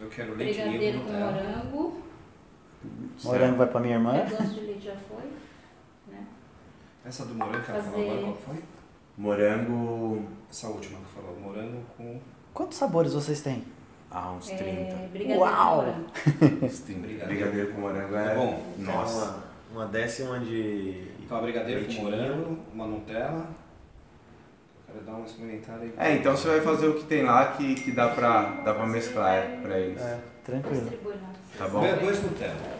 Eu quero leite brigadeiro ninho com com Morango. Vai pra minha irmã. É, doce de leite já foi, né? Essa do morango que ela falou agora, qual que foi? Morango. Essa última que falou, morango com Quantos sabores vocês têm? Ah, uns 30. É, brigadeiro Uau! Uns 30. Brigadeiro. Brigadeiro com morango é. Tá bom. Nossa. Uma, uma décima de. Então, brigadeiro leite com morango, uma Nutella. Eu quero dar uma experimentada aí. É, então você vai fazer o que tem lá que, que dá, pra, dá pra mesclar pra eles. É, tranquilo. Tá bom? Dois- Nutella.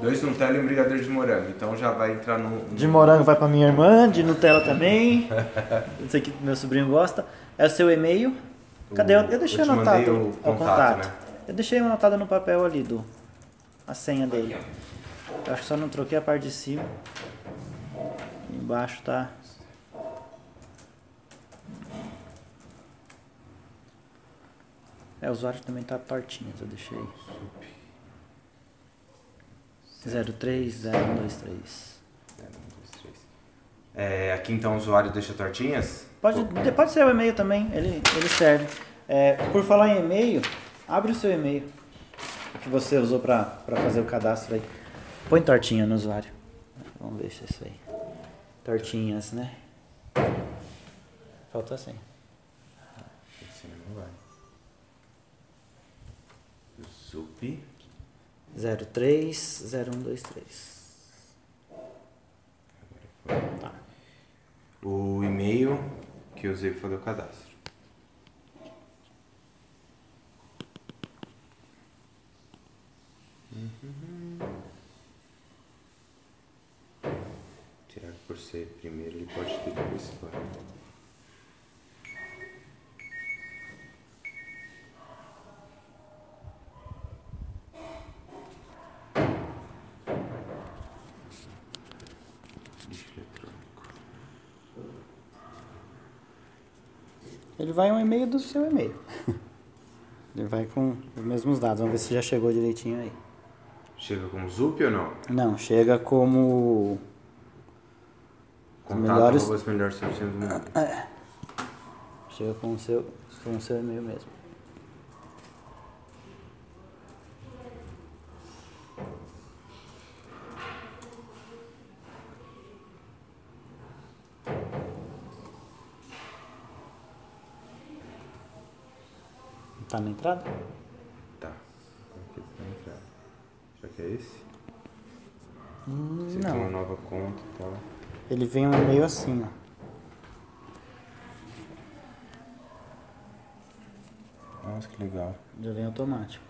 Dois Nutella e um brigadeiro de morango. Então já vai entrar no. De morango vai pra minha irmã, de Nutella também. Isso aqui meu sobrinho gosta. É o seu e-mail. Cadê? Eu, eu deixei Eu anotado. o o contato, contato. né? Eu deixei anotado no papel ali, do A senha dele. Eu acho que só não troquei a parte de cima. Embaixo tá. É, o usuário também tá tortinho, eu deixei. Sup. 030123. É, aqui então o usuário deixa tortinhas? Pode, pode ser o e-mail também, ele, ele serve. É, por falar em e-mail, abre o seu e-mail que você usou para fazer o cadastro aí. Põe tortinha no usuário. Vamos ver se é isso aí. Tortinhas, né? Falta assim. Zup. 030123. Tá. O e-mail que eu usei para fazer o cadastro. Tirar por ser primeiro, ele pode ter depois fora. Lixo eletrônico. Ele vai um e-mail do seu e-mail. [LAUGHS] Ele vai com os mesmos dados. Vamos ver se já chegou direitinho aí. Chega com Zup ou não? Não, chega como. Contato melhores- melhores do mundo. Chega com o seu, com o seu e-mail mesmo. Tá na entrada? Tá. Aqui tá na entrada. Será que é esse? Hum, Você tem uma não. nova conta e tal. Ele vem um e-mail assim, ó. Nossa, que legal. Já vem automático.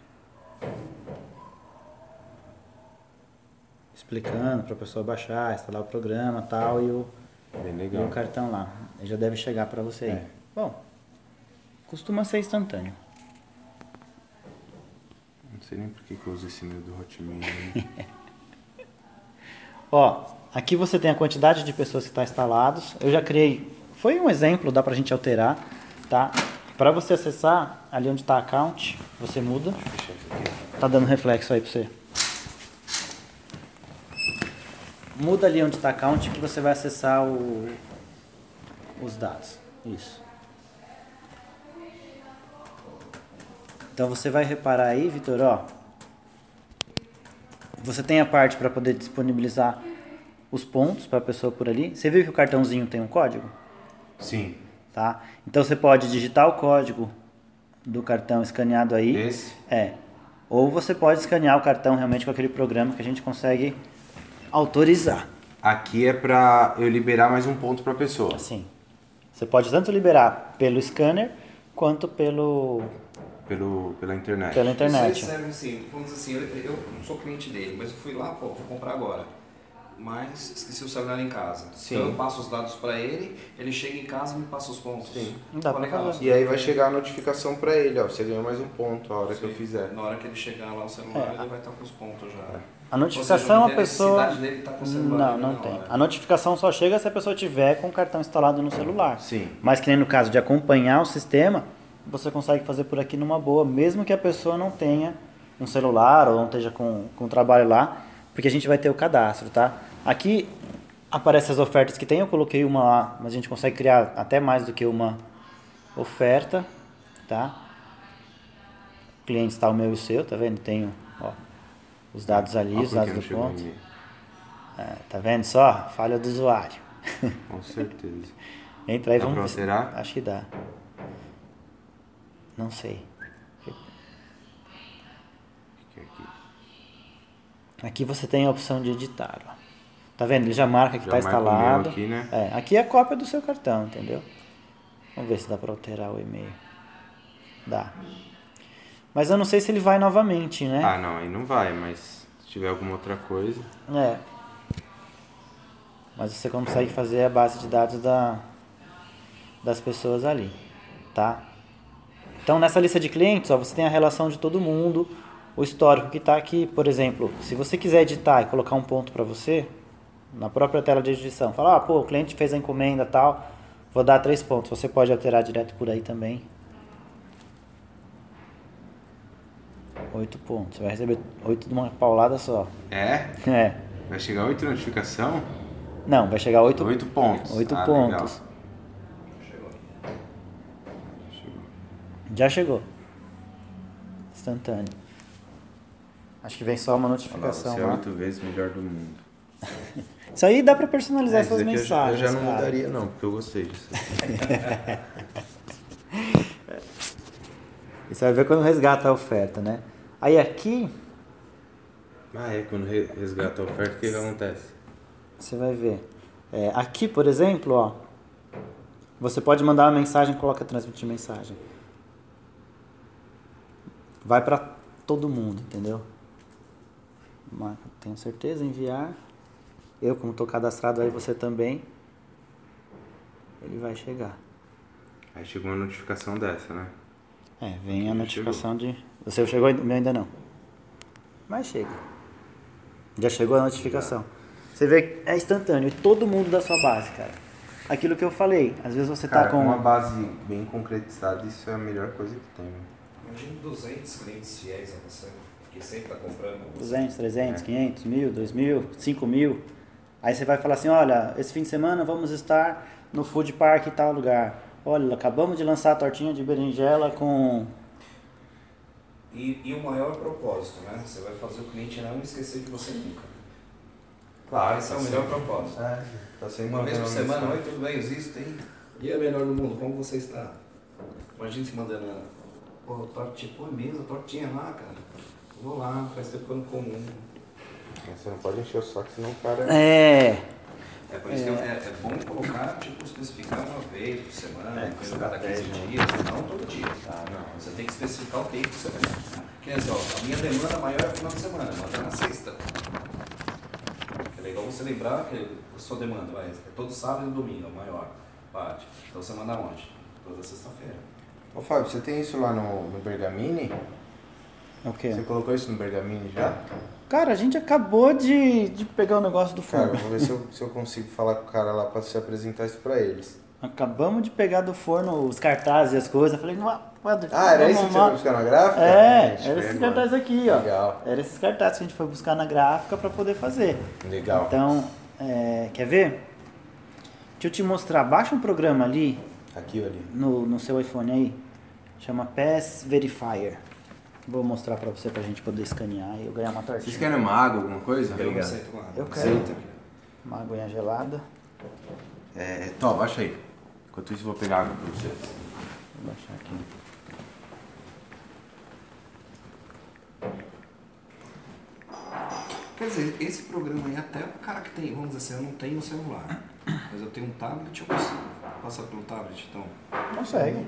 Explicando para a pessoa baixar, instalar o programa tal, e o, e o cartão lá. Ele já deve chegar para você aí. É. Bom, costuma ser instantâneo. Não sei nem por que que eu uso esse e-mail do Hotmail. né? [LAUGHS] Ó, aqui você tem a quantidade de pessoas que está instalados. Eu já criei. Foi um exemplo, dá pra gente alterar, tá? Para você acessar, ali onde está account, você muda. Tá dando reflexo aí para você. Muda ali onde está account que você vai acessar o, os dados. Isso. Então você vai reparar aí, Vitor, ó. Você tem a parte para poder disponibilizar os pontos para a pessoa por ali. Você viu que o cartãozinho tem um código? Sim. Tá? Então você pode digitar o código do cartão escaneado aí. Esse? É. Ou você pode escanear o cartão realmente com aquele programa que a gente consegue autorizar. Aqui é pra eu liberar mais um ponto pra pessoa. Assim. Você pode tanto liberar pelo scanner quanto pelo Pelo, pela internet. pela internet. Isso serve assim, vamos dizer assim, eu, eu não sou cliente dele, mas eu fui lá, pô, vou comprar agora. Mas esqueci o celular em casa. Sim. Então eu passo os dados para ele, ele chega em casa e me passa os pontos. Sim. Não dá pra legal. fazer. E aí vai chegar a notificação pra ele, ó. Você ganhou mais um ponto a hora que eu fizer. Na hora que ele chegar lá o celular, É. ele vai estar com os pontos já. A notificação a seja, tem pessoa necessidade dele estar com o celular Não, não tem. hora. A notificação só chega se a pessoa tiver com o cartão instalado no celular. Sim. Mas que nem no caso de acompanhar o sistema, você consegue fazer por aqui numa boa, mesmo que a pessoa não tenha um celular ou não esteja com, com trabalho lá, porque a gente vai ter o cadastro, tá? Aqui aparecem as ofertas que tem, eu coloquei uma lá, mas a gente consegue criar até mais do que uma oferta, tá? O cliente está o meu e o seu, tá vendo? Tenho, ó, os dados ali, Ó, os dados do ponto. É, tá vendo só? Falha do usuário. Com certeza. [LAUGHS] Entra aí, Dá vamos ver. Acho que dá. Não sei. Aqui. Você tem a opção de editar, ó. Tá vendo? Ele já marca que está instalado. aqui, né? É, aqui é a cópia do seu cartão, entendeu? Vamos ver se dá para alterar o e-mail. Dá. Mas eu não sei se ele vai novamente, né? Ah, não, aí não vai, mas se tiver alguma outra coisa. É. Mas você consegue fazer a base de dados da, das pessoas ali, tá? Então nessa lista de clientes, ó, você tem a relação de todo mundo, o histórico que está aqui, por exemplo, se você quiser editar e colocar um ponto para você, na própria tela de edição, fala, ah, pô, o cliente fez a encomenda tal, vou dar três pontos. Você pode alterar direto por aí também. Oito pontos. Você vai receber oito de uma paulada só. É? É. Vai chegar oito notificação? Não, vai chegar oito, Oito pontos. oito Ah, pontos. legal. Já chegou. Instantâneo. Acho que vem só uma Olha lá, notificação você é lá. oito vezes melhor do mundo. [LAUGHS] Isso aí dá pra personalizar É, essas isso aqui eu já- mensagens. Eu já não cara. mudaria não, porque eu gostei disso. [LAUGHS] Você vai ver quando resgata a oferta, né? Aí aqui, Ah, é, quando re- resgata a oferta, o que, que acontece? você vai ver. É, aqui, por exemplo, ó. Você pode mandar uma mensagem, coloca transmitir mensagem. Vai pra todo mundo, entendeu? Tenho certeza, enviar. Eu, como estou cadastrado aí, você também. Ele vai chegar. Aí chegou uma notificação dessa, né? É, vem a Já notificação de. O seu chegou? O meu ainda não. Mas chega. Já chegou a notificação. Você vê que é instantâneo. E todo mundo da sua base, cara. Aquilo que eu falei. Às vezes você Cara, tá com com. uma base bem concretizada, isso é a melhor coisa que tem. né? Imagina 200 clientes fiéis a você, que sempre tá comprando. com você. 200, 300, 500, mil, 2 mil, 5 mil. Aí você vai falar assim: olha, esse fim de semana vamos estar no food park em tal lugar. Olha, acabamos de lançar a tortinha de berinjela com. E, e o maior propósito, né? Você vai fazer o cliente não esquecer de você nunca. Claro, Esse é o tá melhor sempre- propósito. É, tá sempre Uma vez por semana, oi, mensagem. tudo bem, existe, hein? E a melhor do mundo, como você está? Imagina se mandando, pô, tortinha, pô, é mesmo, tortinha lá, cara. Vou lá, faz tempo que eu não como. Você não pode encher o saco, senão o cara... É. É por isso que é, é bom colocar, tipo, especificar uma vez por semana, É, coisa a cada 15 estratégia, né? dias, não todo dia. Ah, não. Você tem que especificar o tempo que você vai. Quer dizer, ó, a minha demanda maior é final de semana, manda na sexta. É legal você lembrar que a sua demanda vai, é todo sábado e domingo, é o maior. Bate. Então você manda onde? Toda sexta-feira. Ô Fábio, você tem isso lá no, no Bergamini? O quê? Você colocou isso no Bergamini já? Cara, a gente acabou de, de pegar o negócio do Cara, fundo. vou ver se eu, [LAUGHS] se eu consigo falar com o cara lá pra se apresentar isso pra eles. Acabamos de pegar do forno os cartazes e as coisas. Falei, não, pode. Ah, era isso que você arrumar." foi buscar na gráfica? É, Gente, era esses mano. cartazes aqui, ó. Legal. Era esses cartazes que a gente foi buscar na gráfica para poder fazer. Legal. Então, é, quer ver? Deixa eu te mostrar. Baixa um programa ali Aqui ou ali? no, no seu iPhone aí. Chama Pass Verifier. Vou mostrar pra você pra gente poder escanear e eu ganhar uma tortinha. Vocês querem uma água, alguma coisa? Eu não aceito nada. Eu quero. Aceita. Uma aguinha gelada. É, Tó, baixa aí. Enquanto isso, eu vou pegar água pra vocês. Vou baixar aqui. Quer dizer, esse programa aí, até o cara que tem, vamos dizer assim, eu não tenho no celular, mas eu tenho um tablet, eu consigo passar pelo tablet, então. Consegue.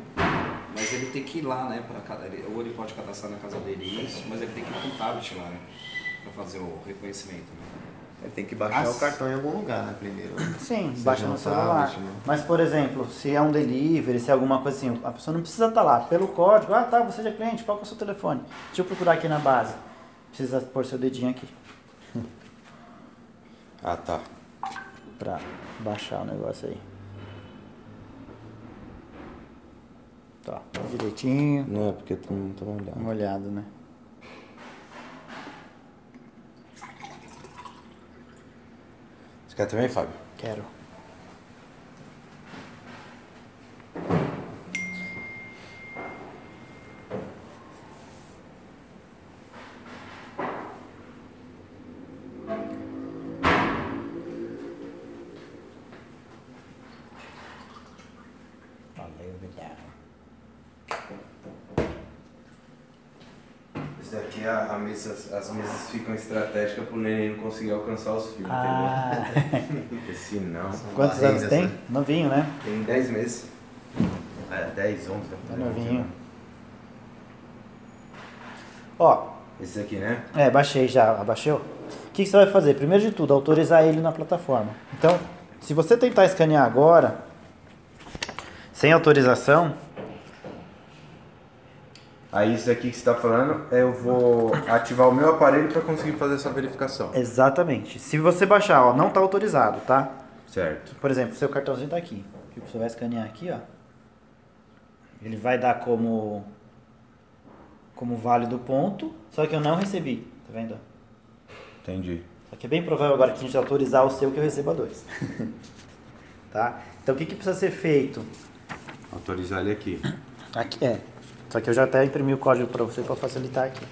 Mas ele tem que ir lá, né, pra, cada- ele- ou ele pode cadastrar na casa dele isso, mas ele tem que ir com o tablet lá, né, pra fazer o reconhecimento. Né? Ele tem que baixar As- o cartão em algum lugar, né, primeiro. Sim, Seja baixa no no celular. tablet, né? Mas, por exemplo, se é um delivery, se é alguma coisa assim, a pessoa não precisa estar lá. Pelo código, ah tá, você já é cliente, qual que é o seu telefone? Deixa eu procurar aqui na base. Precisa pôr seu dedinho aqui Ah, tá. Pra baixar o negócio aí. Tá, direitinho. Não, é porque tu não tá olhando. Uma olhada, né? Você quer também, Fábio? Quero. Mesas ficam estratégicas pro neném não conseguir alcançar os fios, Ah, entendeu? [LAUGHS] Porque senão... quantos barrigas, anos tem? né? Novinho, né? Tem 10 meses. É, 10, 11. Tá novinho. Ó, Esse aqui, né? É, baixei já, abaixou. O que, que você vai fazer? Primeiro de tudo, autorizar ele na plataforma. Então, se você tentar escanear agora, sem autorização, Aí isso daqui que você tá falando, é eu vou ativar o meu aparelho para conseguir fazer essa verificação. exatamente. Se você baixar, ó, não está autorizado, tá? Certo. Por exemplo, seu cartãozinho tá aqui. Que você vai escanear aqui, ó. Ele vai dar como como válido ponto, só que eu não recebi, tá vendo? Entendi. Só que é bem provável agora que a gente autorizar o seu que eu receba dois. [LAUGHS] tá? Então o que, que precisa ser feito? Autorizar ele aqui. Aqui é. Só que eu já até imprimi o código para você para facilitar aqui.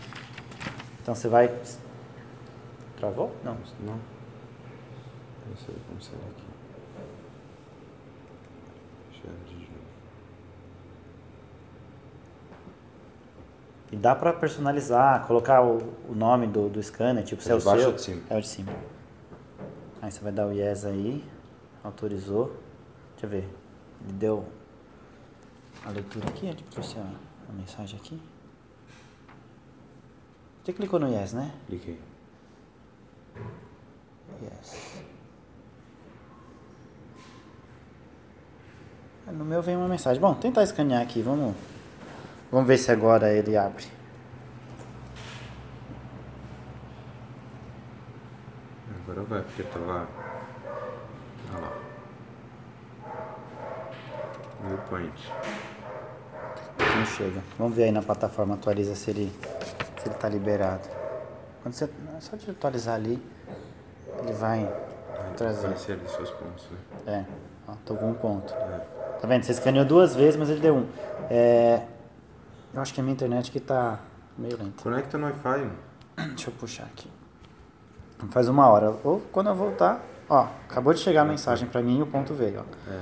Então você vai. Travou? Não. Não. Não sei como será aqui. Deixa eu abrir de novo. E dá para personalizar, colocar o, o nome do, do scanner, tipo se é É o baixo seu. ou de cima? É o de cima. Aí você vai dar o yes aí, autorizou. Deixa eu ver. Ele deu a leitura aqui, ele trouxe a, a mensagem aqui. Você clicou no yes, né? Cliquei. Yes. É, No meu vem uma mensagem. Bom, tentar escanear aqui, vamos. Vamos ver se agora ele abre. Agora vai, porque tava. Olha lá. Point. Não chega. Vamos ver aí na plataforma, atualiza se ele se ele tá liberado. Quando você. É só de atualizar ali, ele vai trazer. Aparecer ali seus pontos, né? É, ó, tô com um ponto. Tá vendo? Você escaneou duas vezes, mas ele deu um. É, eu acho que a minha internet que tá meio lenta. Conecta no Wi-Fi. Deixa eu puxar aqui. Faz uma hora. Ou quando eu voltar, ó, acabou de chegar a mensagem pra mim e o ponto veio, ó. É.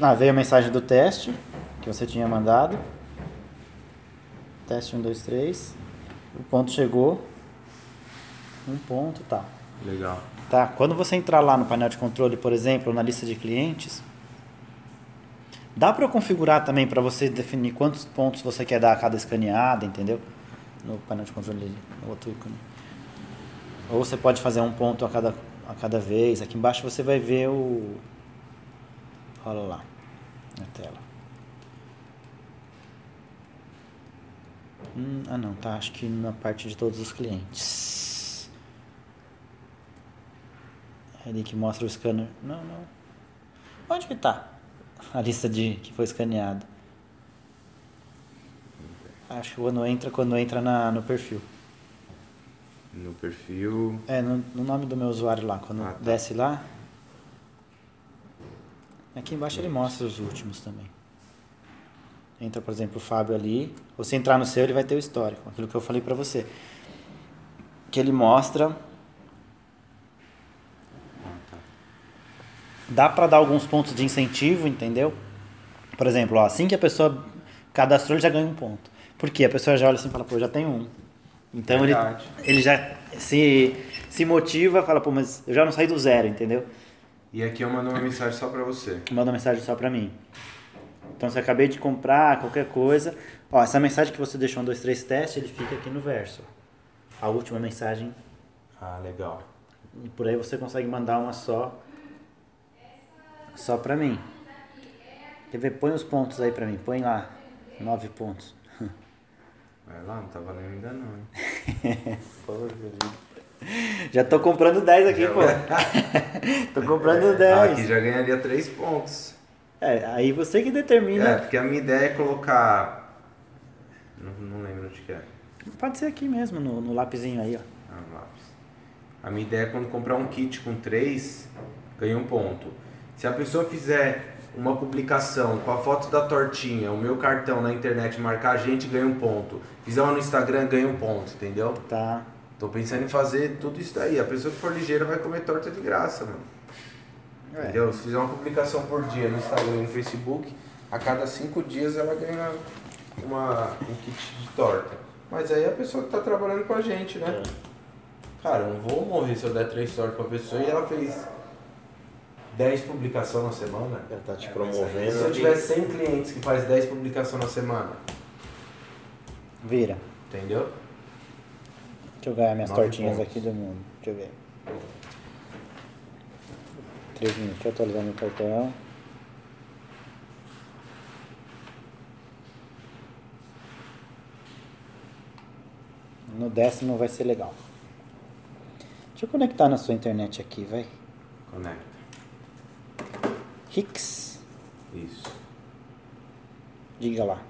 Ah, veio a mensagem do teste que você tinha mandado. Teste 1, 2, 3. O ponto chegou. Um ponto, tá. Legal. Tá? Quando você entrar lá no painel de controle, por exemplo, na lista de clientes, dá para eu configurar também para você definir quantos pontos você quer dar a cada escaneada, entendeu? No painel de controle no outro ícone. Ou você pode fazer um ponto a cada, a cada vez. Aqui embaixo você vai ver o. Olha lá, na tela. Hum, ah não, tá. Acho que na parte de todos os clientes. É ali que mostra o scanner. Não, não. Onde que tá? a lista de que foi escaneado. Acho que quando entra, quando entra na, no perfil. No perfil. É, no, no nome do meu usuário lá. Quando Ah, tá. desce lá. Aqui embaixo ele mostra os últimos também. Entra, por exemplo, o Fábio ali. Se entrar no seu, ele vai ter o histórico. Aquilo que eu falei pra você. Que ele mostra. Dá pra dar alguns pontos de incentivo, entendeu? Por exemplo, ó, assim que a pessoa cadastrou, ele já ganha um ponto. Por quê? A pessoa já olha assim e fala, pô, já tenho um. Então ele, Verdade. ele já se, se motiva, fala, pô, mas eu já não saí do zero, entendeu? E aqui eu mando uma mensagem só pra você. Manda uma mensagem só pra mim. Então, se acabei de comprar qualquer coisa, ó, essa mensagem que você deixou um, dois, três teste, ele fica aqui no verso. A última mensagem, Ah, legal. e por aí você consegue mandar uma só, só pra mim. Quer ver? Põe os pontos aí pra mim, põe lá, nove pontos. Vai lá, não tá valendo ainda não, hein? [LAUGHS] Já tô comprando 10 aqui, pô. [LAUGHS] tô comprando [LAUGHS] Ah, 10. aqui já ganharia 3 pontos. É, aí você que determina. É, porque a minha ideia é colocar. Não, não lembro onde que é. Pode ser aqui mesmo, no, no lapisinho aí, ó. Ah, no lápis. A minha ideia é quando comprar um kit com 3, ganha um ponto. Se a pessoa fizer uma publicação com a foto da tortinha, o meu cartão na internet, marcar a gente, ganha um ponto. Fizer uma no Instagram, ganha um ponto, entendeu? Tá. Tô pensando em fazer tudo isso daí. A pessoa que for ligeira vai comer torta de graça, mano. É. Entendeu? Se fizer uma publicação por dia no Instagram e no Facebook, a cada cinco dias ela ganha uma, um kit de torta. Mas aí é a pessoa que tá trabalhando com a gente, né? Cara, eu não vou morrer se eu der três tortas pra pessoa e ela fez 10 publicações na semana. Ela tá te se promovendo. eu tiver 100 clientes que faz 10 publicações na semana, Vira. entendeu? Deixa eu ganhar minhas Nove tortinhas pontos. aqui do mundo. Deixa eu ver. Três minutos. Deixa eu atualizar meu cartão. No décimo vai ser legal. Deixa eu conectar na sua internet aqui, vai. Conecta. Hicks. Isso. Diga lá.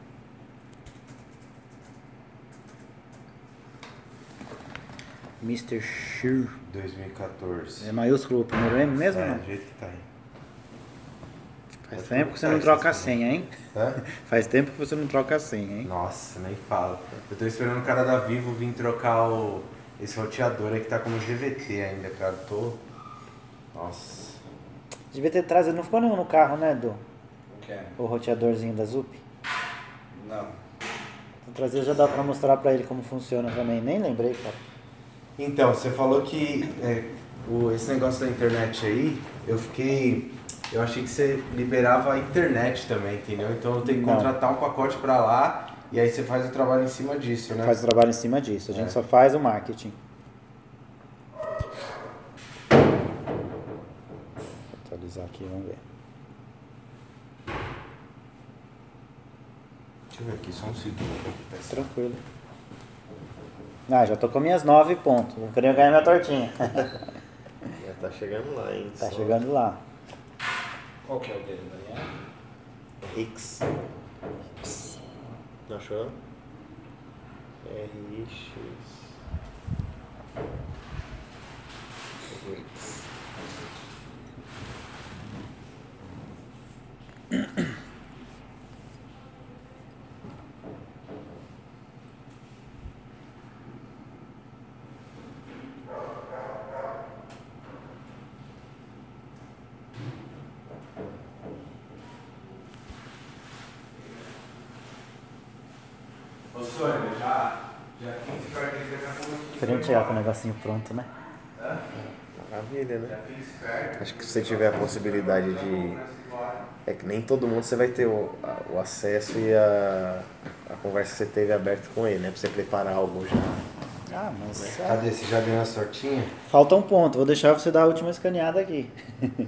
Mr. Sure. 2014. É maiúsculo o primeiro M mesmo? É, não? do jeito que tá aí. Faz é tempo que você não troca a senha, hein? Hã? [LAUGHS] Faz tempo que você não troca a senha, hein? Nossa, nem fala. Eu tô esperando o cara da Vivo vir trocar o, esse roteador aí que tá como GVT ainda, cara. Eu Tô. Nossa. Devia ter trazido, não ficou nenhum no carro, né, Edu? O que é? O roteadorzinho da Zup. Não. Então, trazer já dá pra mostrar pra ele como funciona também. Nem lembrei, cara. Então, você falou que é, o, esse negócio da internet aí, eu fiquei. Eu achei que você liberava a internet também, entendeu? Então eu tenho que contratar um pacote pra lá e aí você faz o trabalho em cima disso, né? Faz o trabalho em cima disso. A gente É. só faz o marketing. Vou atualizar aqui, vamos ver. Deixa eu ver aqui, só um segundo. Tranquilo. Ah, já tô com minhas nove pontos. Vou querer ganhar minha tortinha. [LAUGHS] Já tá chegando lá, hein? tá Só chegando lá. Qual que é o dele, Daniel? X. Não achou? RX. X. Ô Sônia, já, já fiz pra aquele daqui a pouco. Diferente chegar com o negocinho pronto, né? Maravilha, né? Acho que se você tiver a possibilidade de. É que nem todo mundo você vai ter o, a- o acesso e a, a conversa que você teve aberta com ele, né? Pra você preparar algo já. Ah, mas. é, Cadê? Você já deu uma sortinha? Falta um ponto. Vou deixar você dar a última escaneada aqui.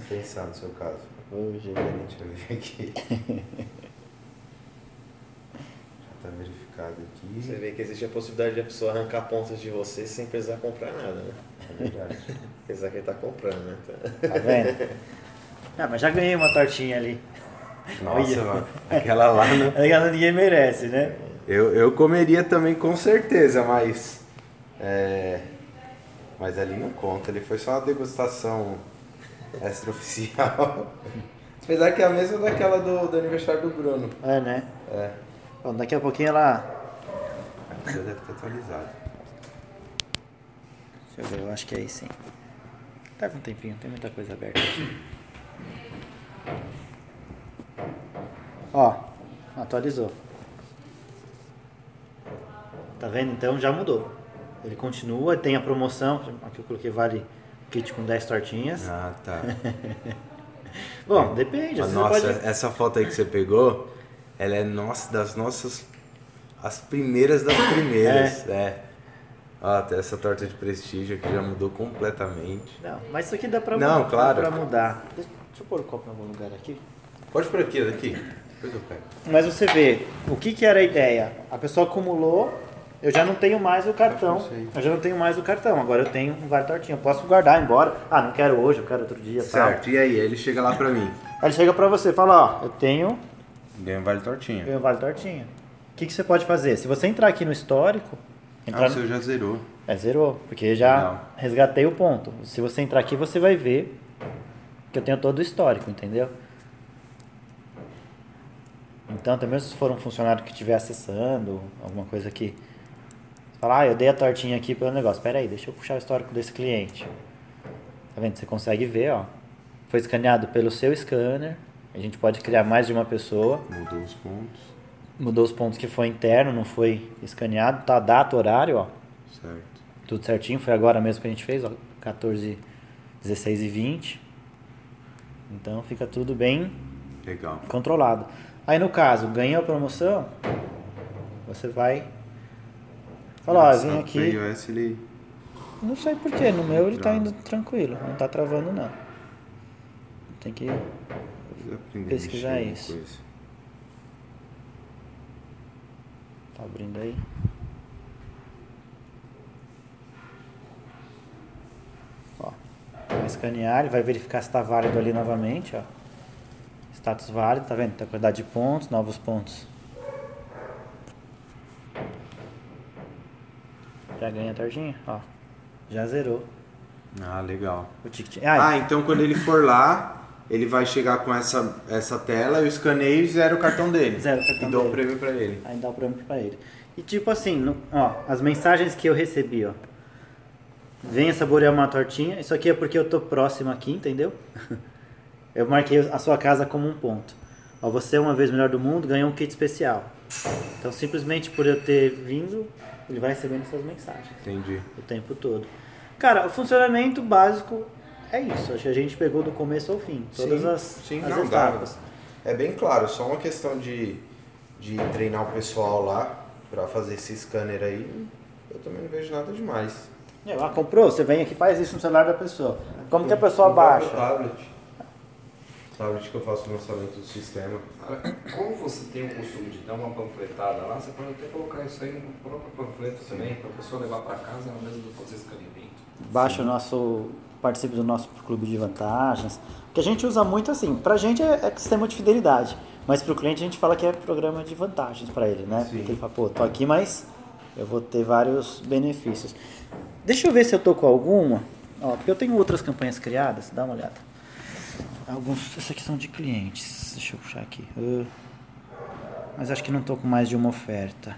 Pensar no seu caso. Hoje. Deixa eu ver aqui. [LAUGHS] já tá verificado Você aqui. vê que existe a possibilidade de a pessoa arrancar pontos de você sem precisar comprar nada, né? É verdade. [LAUGHS] Apesar que ele tá comprando, né? Então- Tá vendo? [LAUGHS] Ah, mas já ganhei uma tortinha ali. Nossa, mano. Aquela lá, né? [LAUGHS] Aquela ninguém merece, né? Eu, eu comeria também com certeza, mas. É, mas ali não conta, ali foi só uma degustação extraoficial. Apesar que é a mesma daquela do, do aniversário do Bruno. É, né? É, Bom, daqui a pouquinho ela. Já deve ter atualizado. Deixa eu ver, eu acho que é aí sim. Leva um tempinho, tem muita coisa aberta aqui. Ó, atualizou. Tá vendo? Então já mudou. Ele continua, tem a promoção. Aqui eu coloquei vale kit com 10 tortinhas. Ah, tá. [LAUGHS] Bom, depende. Mas, nossa, pode... essa foto aí que você pegou, ela é nossa, das nossas. As primeiras das [COUGHS] primeiras. É. Ó, tem essa torta de prestígio aqui já mudou completamente. Não, mas isso aqui dá pra, Não, mudar, claro. dá pra mudar. Deixa, deixa eu pôr o copo em algum lugar aqui. Pode por aqui, daqui. Depois eu pego. Mas você vê, o que, que era a ideia? A pessoa acumulou, eu já não tenho mais o cartão. Eu já não tenho mais o cartão, agora eu tenho um vale tortinha. Eu posso guardar embora. Ah, não quero hoje, eu quero outro dia. tal. Certo, e aí? Ele chega lá pra mim. Aí ele chega pra você e fala, ó, eu tenho, Ganha vale tortinha. ganho vale tortinha. O que, que você pode fazer? Se você entrar aqui no histórico, entrar Ah, o seu já zerou. é zerou, porque já resgatei o ponto. Se você entrar aqui, você vai ver que eu tenho todo o histórico, entendeu? Então, também se for um funcionário que estiver acessando, alguma coisa que fala, ah, eu dei a tortinha aqui pelo negócio. Espera aí, deixa eu puxar o histórico desse cliente. Tá vendo? Você consegue ver, ó. Foi escaneado pelo seu scanner. A gente pode criar mais de uma pessoa. Mudou os pontos. Mudou os pontos que foi interno, não foi escaneado. Tá data, horário, ó. Certo. Tudo certinho, foi agora mesmo que a gente fez, ó, 14, 16 e 20. Então fica tudo bem Legal. controlado. Aí no caso, ganhou a promoção, você vai falar, ó, vim aqui. iOS, ele... Não sei porquê, no meu ele tá indo tranquilo, não tá travando não. Tem que. Pesquisar isso. coisa. Tá abrindo aí. Ó, vai escanear, ele vai verificar se está válido ali novamente, ó. Status válido, tá vendo? Tem a quantidade de pontos, novos pontos. Já ganha a tarjinha, ó. Já zerou Ah, legal. o ticket. Ah, Ah, então quando ele for lá, ele vai chegar com essa, essa tela, eu escaneio e zero o cartão dele. Zero o cartão E dou o prêmio pra ele. Aí dá o prêmio pra ele. E tipo assim, no- ó, as mensagens que eu recebi, ó. Venha saborear uma tortinha. Isso aqui é porque eu tô próximo aqui, entendeu? [LAUGHS] Eu marquei a sua casa como um ponto. Ó, você é uma vez melhor do mundo, ganhou um kit especial. Então simplesmente por eu ter vindo, ele vai recebendo essas mensagens Entendi. o tempo todo. Cara, o funcionamento básico é isso. Acho que a gente pegou do começo ao fim. Todas Sim, as, sim, as não, dá. etapas. É bem claro, só uma questão de, de treinar o pessoal lá pra fazer esse scanner aí. Eu também não vejo nada demais. É, Ah, comprou? Você vem aqui e faz isso no celular da pessoa. Como que a pessoa baixa? Tablet. Tablet que eu faço o lançamento do sistema. Cara, Como você tem o costume de dar uma panfletada lá, você pode até colocar isso aí no próprio panfleto também, para a pessoa levar para casa ao invés de fazer escaneamento. Baixa o nosso. Participe do nosso clube de vantagens. Que a gente usa muito assim. Pra gente é, é sistema de fidelidade. Mas pro cliente a gente fala que é programa de vantagens pra ele, né? Sim. Porque ele fala, pô, tô aqui, mas eu vou ter vários benefícios. Deixa eu ver se eu tô com alguma. Ó, porque eu tenho outras campanhas criadas, dá uma olhada. Alguns. Esses aqui são de clientes. Deixa eu puxar aqui. Ah, mas acho que não tô com mais de uma oferta.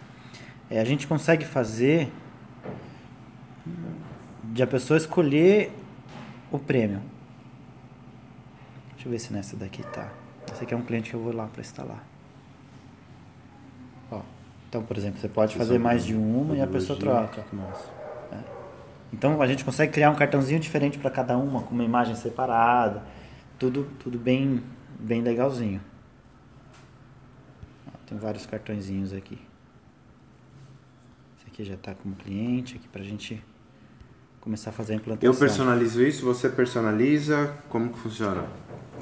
É, a gente consegue fazer de a pessoa escolher o prêmio. Deixa eu ver se nessa daqui tá. Esse aqui é um cliente que eu vou lá para instalar. Ó, então, por exemplo, você pode fazer mais de uma e a pessoa troca. É. Então a gente consegue criar um cartãozinho diferente para cada uma, com uma imagem separada. Tudo, tudo bem, bem legalzinho. Ó, tem vários cartõezinhos aqui. Esse aqui já está como cliente, aqui para a gente começar a fazer a implantação. Eu personalizo isso, você personaliza, como que funciona?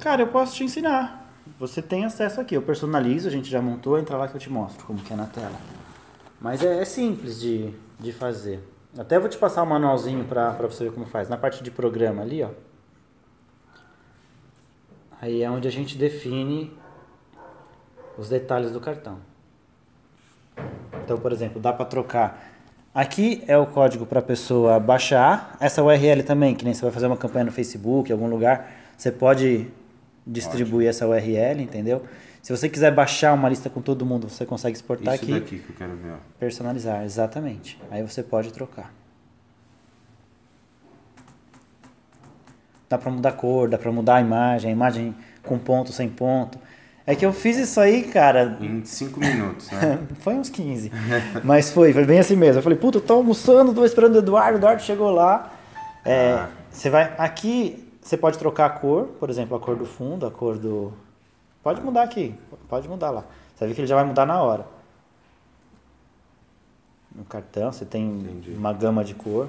Cara, eu posso te ensinar. Você tem acesso aqui. Eu personalizo, a gente já montou, entra lá que eu te mostro como que é na tela. Mas é, é simples de, de fazer. Até vou te passar o manualzinho para você ver como faz. Na parte de programa ali, ó. Aí é onde a gente define os detalhes do cartão. Então, por exemplo, dá para trocar. Aqui é o código para a pessoa baixar. Essa URL também, que nem você vai fazer uma campanha no Facebook, em algum lugar, você pode distribuir essa URL, entendeu? Se você quiser baixar uma lista com todo mundo, você consegue exportar Isso aqui. daqui que eu quero ver, ó. Personalizar, exatamente. Aí você pode trocar. Dá pra mudar a cor, dá pra mudar a imagem, a imagem com ponto, sem ponto. É que eu fiz isso aí, cara, Em 5 minutos, né? [LAUGHS] foi uns 15. Mas foi, foi bem assim mesmo. Eu falei, puta, eu tô almoçando, tô esperando o Eduardo, o Eduardo chegou lá. É, Ah. Você vai. Aqui você pode trocar a cor, por exemplo, a cor do fundo, a cor do. Pode mudar aqui, pode mudar lá. Você vai ver que ele já vai mudar na hora. No cartão você tem Entendi. uma gama de cor.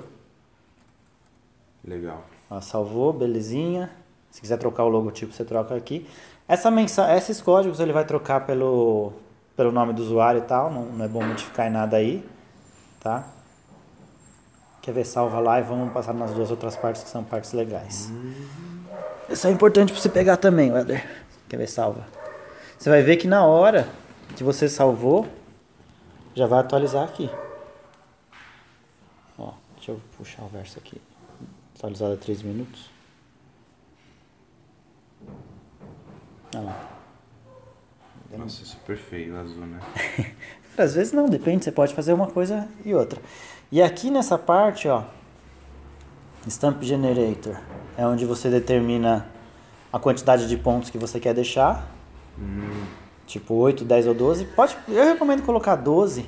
Legal. Ó, salvou, belezinha. Se quiser trocar o logotipo, você troca aqui. Essa mensa esses códigos ele vai trocar pelo, pelo nome do usuário e tal. Não, não é bom modificar em nada aí. Tá? Quer ver? Salva lá e vamos passar nas duas outras partes que são partes legais. Isso é importante para você pegar também, Weather. Quer ver? Salva. Você vai ver que na hora que você salvou, já vai atualizar aqui. Ó, deixa eu puxar o verso aqui. Atualizado a 3 minutos. Olha lá. Nossa, super feio o azul, né? [LAUGHS] Às vezes não, depende, você pode fazer uma coisa e outra. E aqui nessa parte, ó, Stamp Generator, é onde você determina a quantidade de pontos que você quer deixar. Tipo 8, 10 ou 12. Pode, eu recomendo colocar 12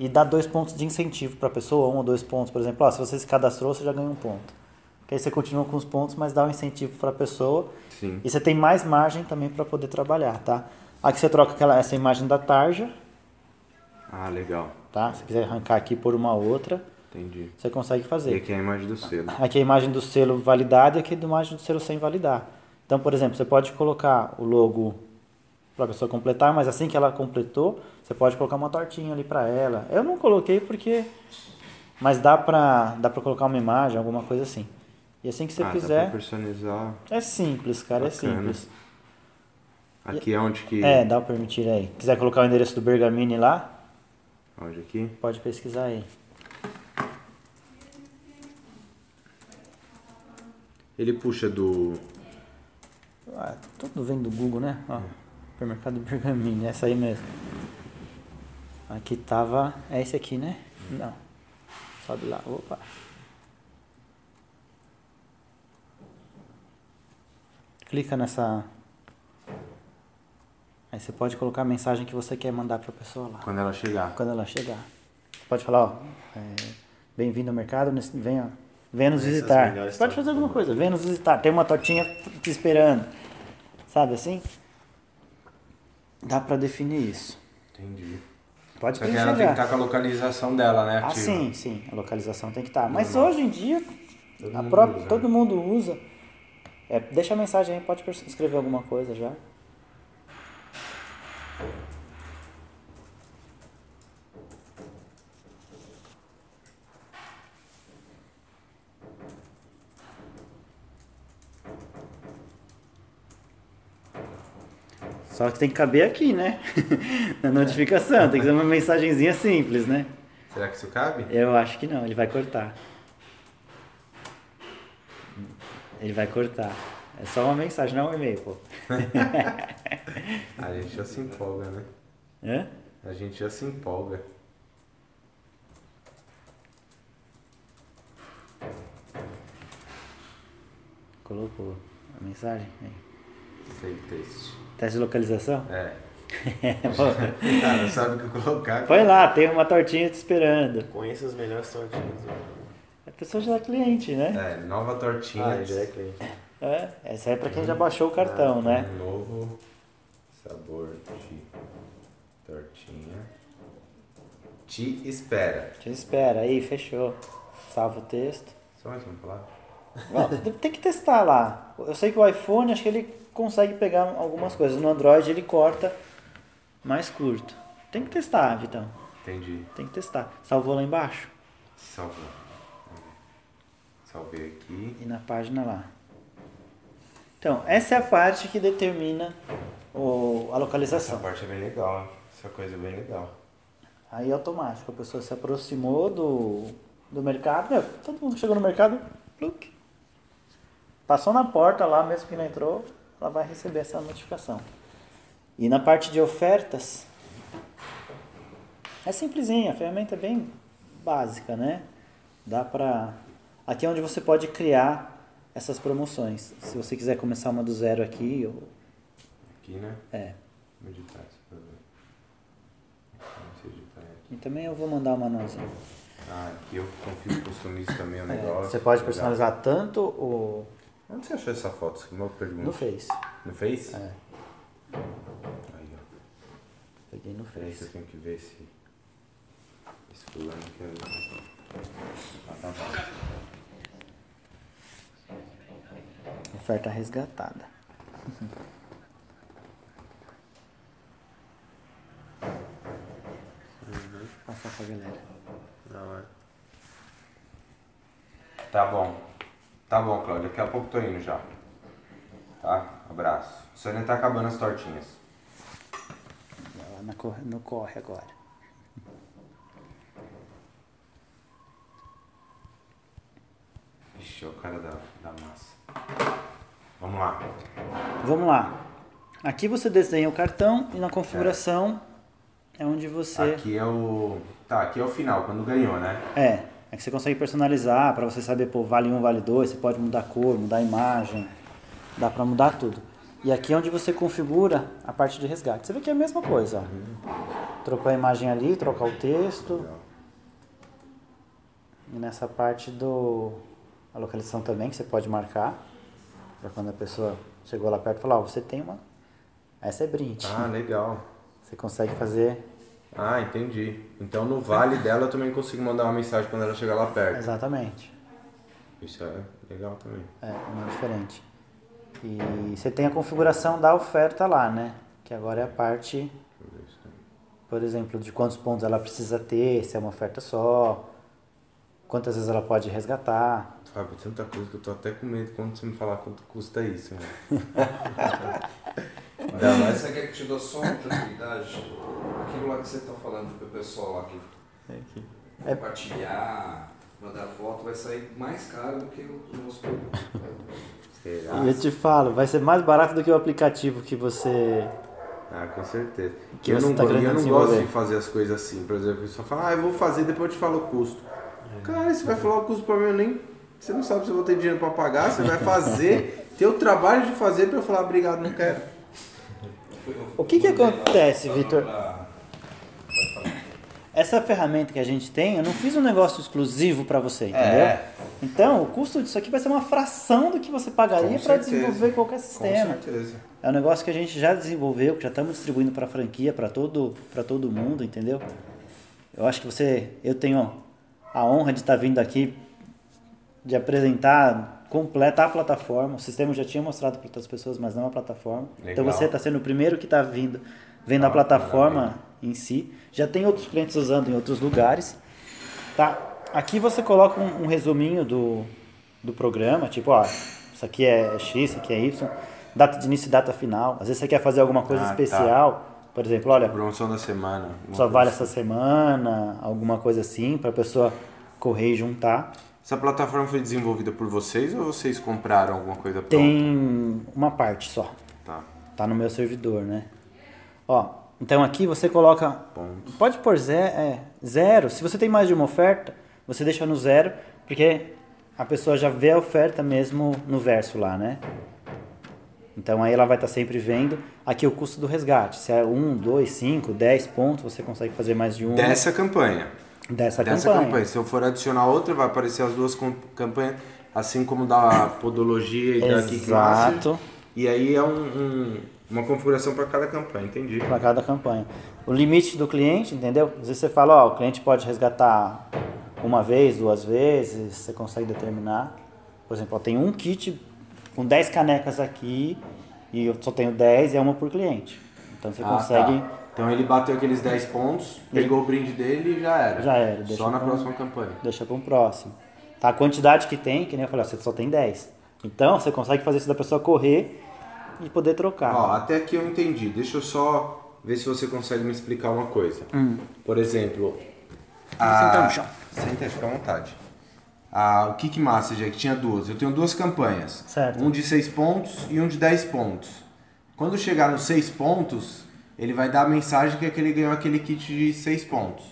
e dar dois pontos de incentivo para a pessoa, um ou dois pontos, por exemplo, ó, se você se cadastrou, você já ganha um ponto. Que aí você continua com os pontos, mas dá um incentivo para a pessoa Sim. e você tem mais margem também para poder trabalhar, tá? Aqui você troca aquela, essa imagem da tarja, Ah, legal. tá? Se quiser arrancar aqui por uma outra, Entendi. você consegue E fazer. aqui é a imagem do selo. Aqui é a imagem do selo validado e aqui é a imagem do selo sem validar. Então, por exemplo, você pode colocar o logo para a pessoa completar, mas assim que ela completou, você pode colocar uma tortinha ali para ela. Eu não coloquei porque mas dá para dá para colocar uma imagem, alguma coisa assim. E assim que você ah, dá fizer, pra personalizar. é simples, cara, é Bacana. simples. Aqui é onde que... É, dá o permitir aí. Quiser colocar o endereço do Bergamini lá, Onde aqui? pode pesquisar aí. Ele puxa do... Ah, tudo vem do Google, né? Ó, supermercado Bergamini, essa aí mesmo. Aqui tava. É esse aqui, né? Não. Sobe lá. Opa. Clica nessa. Aí você pode colocar a mensagem que você quer mandar pra pessoa lá. Quando ela chegar. Quando ela chegar. Você pode falar, ó. é, Bem-vindo ao mercado, nesse- venha, venha nos Essas visitar. Você pode fazer alguma coisa, venha nos visitar. Tem uma tortinha te esperando. Sabe assim? Dá pra definir isso. Entendi. Pode Só que ela tem que estar com a localização dela, né? Ah, ativa. sim, sim. A localização tem que estar. Mas Normal. hoje em dia, Todo a mundo própria, usa, todo né? mundo usa. É, deixa a mensagem aí, pode escrever alguma coisa já. Só que tem que caber aqui, né? [LAUGHS] Na notificação, tem que ser uma mensagenzinha simples, né? Será que isso cabe? Eu acho que não, ele vai cortar. Ele vai cortar. É só uma mensagem, não é um e-mail, pô. [LAUGHS] A gente já se empolga, né? Hã? A gente já se empolga. Colocou a mensagem? Save teste. Teste de localização? É. [LAUGHS] Cara, [LAUGHS] sabe o que colocar? Põe lá, tem uma tortinha te esperando. Conheça as melhores tortinhas. A pessoa já é cliente, né? É, nova tortinha. Ah, já é cliente. É, essa é pra quem já baixou o cartão, né? Um novo sabor de tortinha. Te espera. Te espera aí, fechou. Salva o texto. Só mais uma palavra? [LAUGHS] Tem que testar lá. Eu sei que o iPhone, acho que ele consegue pegar algumas coisas. No Android ele corta mais curto. Tem que testar, Vitão. Entendi. Tem que testar. Salvou lá embaixo? Salvou. Salvei aqui. E na página lá. Então, essa é a parte que determina o, a Essa localização. parte é bem legal, essa coisa é bem legal. Aí automático, a pessoa se aproximou do, do mercado, meu, todo mundo chegou no mercado, pluk. passou na porta lá, mesmo que não entrou, ela vai receber essa notificação. E na parte de ofertas, é simplesinha, a ferramenta é bem básica, né? Dá pra. Aqui é onde você pode criar essas promoções. Se você quiser começar uma do zero aqui, ou... Aqui, né? é. Vou editar isso pra ver. Editar aqui. E também eu vou mandar uma nozinha. Ah, aqui eu confio customize também o É, negócio. você pode Legal. personalizar tanto o. Onde você achou essa foto? É Uma pergunta. no Face. No Face? É, Aí, ó. peguei no Peraí que eu Face. tenho que ver esse. Esse fulano que é. Oferta resgatada. Passar pra galera. Da hora. Tá bom. Tá bom, Cláudio. Daqui a pouco tô indo já. Tá? Abraço. O Sônia tá acabando as tortinhas. Vai lá na cor- no corre agora. Ixi, é o cara da, da massa. Vamos lá. Vamos lá. Aqui você desenha o cartão e na configuração é, onde você. Aqui é o. Tá, aqui é o final, quando ganhou, né? É, é que você consegue personalizar para você saber, pô, vale um, vale dois, você pode mudar a cor, mudar a imagem, dá para mudar tudo. E aqui é onde você configura a parte de resgate. Você vê que é a mesma coisa, ó. Trocou a imagem ali, trocar o texto. E nessa parte do a localização também que você pode marcar para quando a pessoa chegou lá perto falar, ó, você tem uma essa é brinde. Ah, legal. Você consegue fazer Ah, entendi. Então no vale dela eu também consigo mandar uma mensagem quando ela chegar lá perto. exatamente. Isso é legal também. É, uma diferente. E você tem a configuração da oferta lá, né? Que agora é a parte, por exemplo, de quantos pontos ela precisa ter, se é uma oferta só, quantas vezes ela pode resgatar. Fábio, tanta coisa que eu tô até com medo quando você me falar quanto custa isso, mano. [LAUGHS] Ainda Mas mais. você quer que te dê só uma tranquilidade? Aquilo lá que você está falando pro pessoal lá que É. compartilhar, mandar foto, vai sair mais caro do que o nosso produto. Será? E eu te falo, vai ser mais barato do que o aplicativo que você. Ah, com certeza. Que eu não, tá eu não gosto de fazer as coisas assim. Por exemplo, a pessoa fala, ah, eu vou fazer, depois eu te falo o custo. Cara, você vai falar o custo pra mim, eu nem. Você não sabe se eu vou ter dinheiro pra pagar, você vai fazer, [LAUGHS] ter o trabalho de fazer pra eu falar, obrigado, não quero. O que que acontece, pra- Vitor? pra- Essa ferramenta que a gente tem, eu não fiz um negócio exclusivo para você, entendeu? É. Então, o custo disso aqui vai ser uma fração do que você pagaria Com para desenvolver qualquer Com sistema. certeza. É um negócio que a gente já desenvolveu, que já estamos distribuindo para franquia, para todo, para todo mundo, entendeu? Eu acho que você, eu tenho a honra de estar vindo aqui, de apresentar completa a plataforma. O sistema já tinha mostrado para outras pessoas, mas não a plataforma. Então Legal. você está sendo o primeiro que está vindo, vendo Ah, a plataforma maravilha. em si. Já tem outros clientes usando em outros lugares. Tá? Aqui você coloca um, um resuminho do, do programa, tipo, ó, isso aqui é X, isso aqui é Y, data de início e data final. Às vezes você quer fazer alguma coisa Ah, tá. Por exemplo, olha, Promoção da semana. só vale assim. essa semana, alguma coisa assim, para a pessoa correr e juntar. Essa plataforma foi desenvolvida por vocês ou vocês compraram alguma coisa pronta? Tem uma parte só, Tá. tá no meu servidor, né? Ó, então aqui você coloca Pontos. Pode pôr zero, é, zero. Se você tem mais de uma oferta, você deixa no zero, porque a pessoa já vê a oferta mesmo no verso lá, né? Então aí ela vai estar sempre vendo. Aqui é o custo do resgate. Se é 1, 2, 5, 10 pontos, você consegue fazer mais de um Dessa campanha. dessa, Dessa campanha. campanha. Se eu for adicionar outra, vai aparecer as duas campanhas, assim como da podologia e da. Exato, E aí é um, um- uma configuração para cada campanha, entendi. para cada campanha. O limite do cliente, entendeu? Às vezes você fala, ó, o cliente pode resgatar uma vez, duas vezes, você consegue determinar. Por exemplo, ó, tem um kit com 10 canecas aqui e eu só tenho 10 e é uma por cliente. Então você Ah, consegue. tá. Então ele bateu aqueles 10 pontos, pegou o brinde dele e já era. Já era, deixa Só na pra- próxima campanha. Deixa para um próximo. Tá? A quantidade que tem, que nem eu falei, ó, você só tem 10. Então você consegue fazer isso da pessoa correr e poder trocar. Ó, até aqui eu entendi. Deixa eu só ver se você consegue me explicar uma coisa. Por exemplo, a... Senta no chão. Senta, fica à vontade. A, o Kick Master que tinha duas. Eu tenho duas campanhas. Certo. Um de 6 pontos e um de 10 pontos. Quando chegar nos 6 pontos, ele vai dar a mensagem que ele ganhou aquele kit de 6 pontos.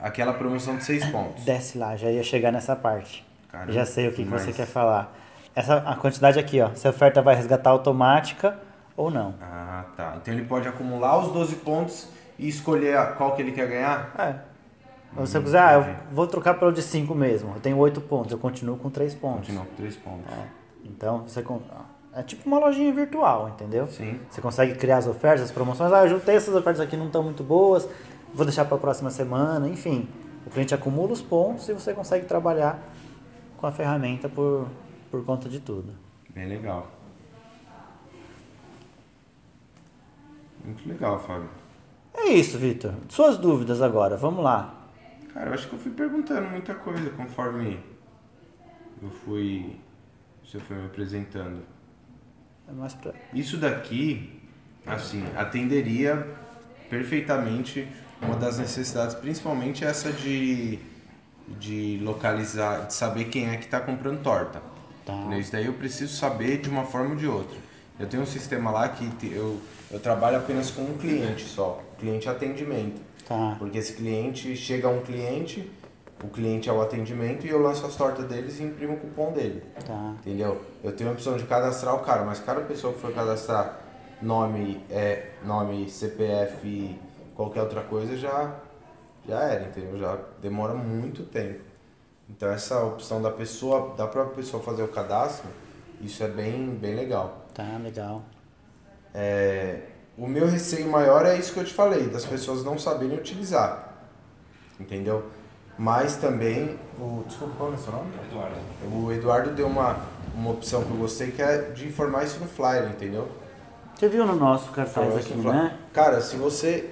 Aquela promoção de 6 pontos. Desce lá, já ia chegar nessa parte. Caramba, já sei o que, que você quer falar. Essa, a quantidade aqui, ó. Se a oferta vai resgatar automática ou não. Ah, tá. Então ele pode acumular os 12 pontos e escolher qual que ele quer ganhar? É. Você quiser, ah, eu vou trocar pelo de 5 mesmo. Eu tenho 8 pontos, eu continuo com 3 pontos. Continua com 3 pontos. Então você. É tipo uma lojinha virtual, entendeu? Sim. Você consegue criar as ofertas, as promoções. Ah, eu juntei essas ofertas aqui, não estão muito boas, vou deixar para a próxima semana. Enfim, o cliente acumula os pontos e você consegue trabalhar com a ferramenta por, por conta de tudo. Bem legal. Muito legal, Fábio. É isso, Vitor. Suas dúvidas agora, vamos lá. Cara, eu acho que eu fui perguntando muita coisa conforme eu fui. Você foi me apresentando. É mais pra... Isso daqui, assim, atenderia perfeitamente uma das necessidades, principalmente essa de, de localizar, de saber quem é que está comprando torta. Tá. Isso daí eu preciso saber de uma forma ou de outra. Eu tenho um sistema lá que eu, eu trabalho apenas com um cliente só, cliente atendimento. Tá. Porque esse cliente chega um cliente, o cliente é o atendimento e eu lanço as tortas deles e imprimo o cupom dele. Tá. Entendeu? Eu tenho a opção de cadastrar o cara, mas cada pessoa que for cadastrar nome, é, nome, CPF e qualquer outra coisa já, já era, entendeu? Já demora muito tempo. Então essa opção da pessoa, da própria pessoa fazer o cadastro, isso é bem, bem legal. Tá, legal. É, o meu receio maior é isso que eu te falei, das pessoas não saberem utilizar. Entendeu? Mas também, o, desculpa, qual é o seu nome? Eduardo. O Eduardo deu uma, uma opção que eu gostei, que é de informar isso no flyer, entendeu? Você viu no nosso cartaz aqui, no flyer. né? Cara, se você...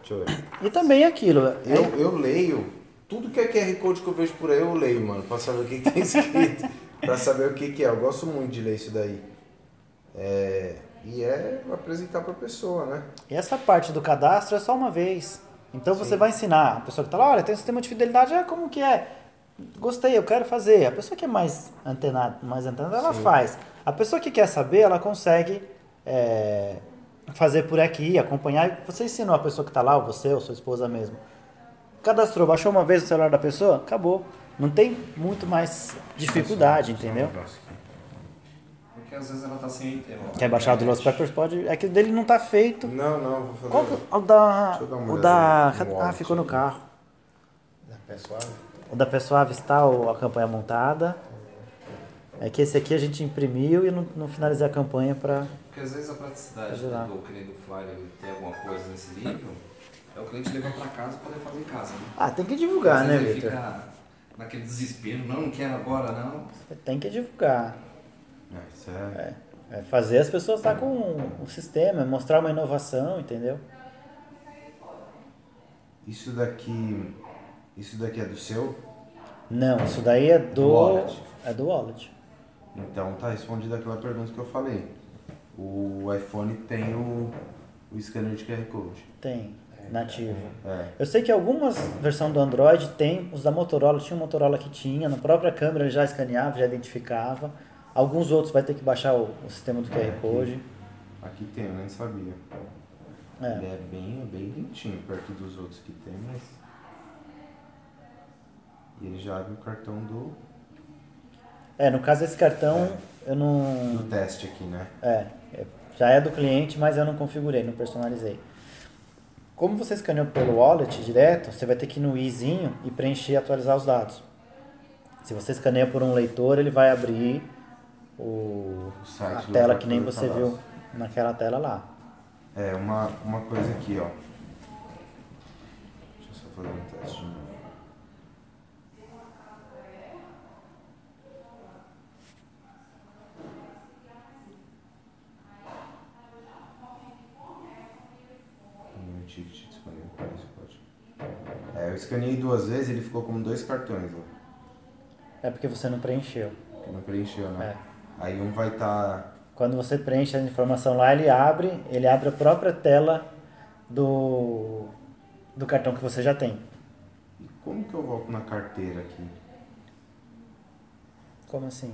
Deixa eu ver. E também aquilo. Eu, é- eu leio, tudo que é QR Code que eu vejo por aí, eu leio, mano, pra saber o que, que tem [LAUGHS] escrito. pra saber o que, que é. Eu gosto muito de ler isso daí. É, e é apresentar pra pessoa, né? E essa parte do cadastro é só uma vez. Então você vai ensinar a pessoa que está lá, olha, tem um sistema de fidelidade, ah, como que é? Gostei, eu quero fazer. A pessoa que é mais antenada, mais antenada ela Sim. faz. A pessoa que quer saber, ela consegue é, fazer por aqui, acompanhar. Você ensinou a pessoa que está lá, ou você, ou sua esposa mesmo. Cadastrou, baixou uma vez o celular da pessoa, acabou. Não tem muito mais dificuldade, um entendeu? Porque às vezes ela tá sem. ela- Quer baixar o do Los Peppers? Pode. É que o dele não está feito. Não, não, vou fazer. Qual que- o da. Deixa eu dar uma O da. olhada no Ah, ficou no carro. Pessoal, O da Pessoa está o- a campanha montada. É que esse aqui a gente imprimiu e não, não finalizei a campanha para. Porque às vezes a praticidade lá. do cliente do Flyer ele ter alguma coisa nesse nível é o cliente levar pra casa e poder fazer em casa. Né? Ah, tem que divulgar, às né, vezes ele Victor? fica naquele desespero, não, não quero agora, não. Tem que divulgar. É, isso é... É fazer as pessoas estar com o sistema, é mostrar uma inovação, entendeu? Isso daqui. Isso daqui é do seu? Não, isso daí é do. Do wallet. É do wallet. Então tá respondida aquela pergunta que eu falei. O iPhone tem o, o scanner de QR Code. Tem, nativo. É. Eu sei que algumas versões do Android tem, os da Motorola, tinha um Motorola que tinha, na própria câmera ele já escaneava, já identificava. Alguns outros vai ter que baixar o, o sistema do QR Code. Aqui tem, eu nem sabia. É. Ele é bem, é bem lentinho perto dos outros que tem, mas. E ele já abre o cartão do, É, no caso desse cartão, eu não. do teste aqui, né? É, é, já é do cliente, mas eu não configurei, não personalizei. Como você escaneou pelo wallet direto, você vai ter que ir no izinho e preencher e atualizar os dados. Se você escaneia por um leitor, ele vai abrir o, a tela que nem tá você lá. viu naquela tela lá. É, uma, uma coisa aqui, ó. Deixa eu só fazer um teste de novo. Meu ticket disponível para esse código. É, eu escaneei duas vezes ele ficou como dois cartões, ó. É porque você não preencheu. Que não preencheu, né? É. Aí um vai estar Quando você preenche a informação lá, ele abre, ele abre a própria tela do, do cartão que você já tem. E como que eu volto na carteira aqui? Como assim?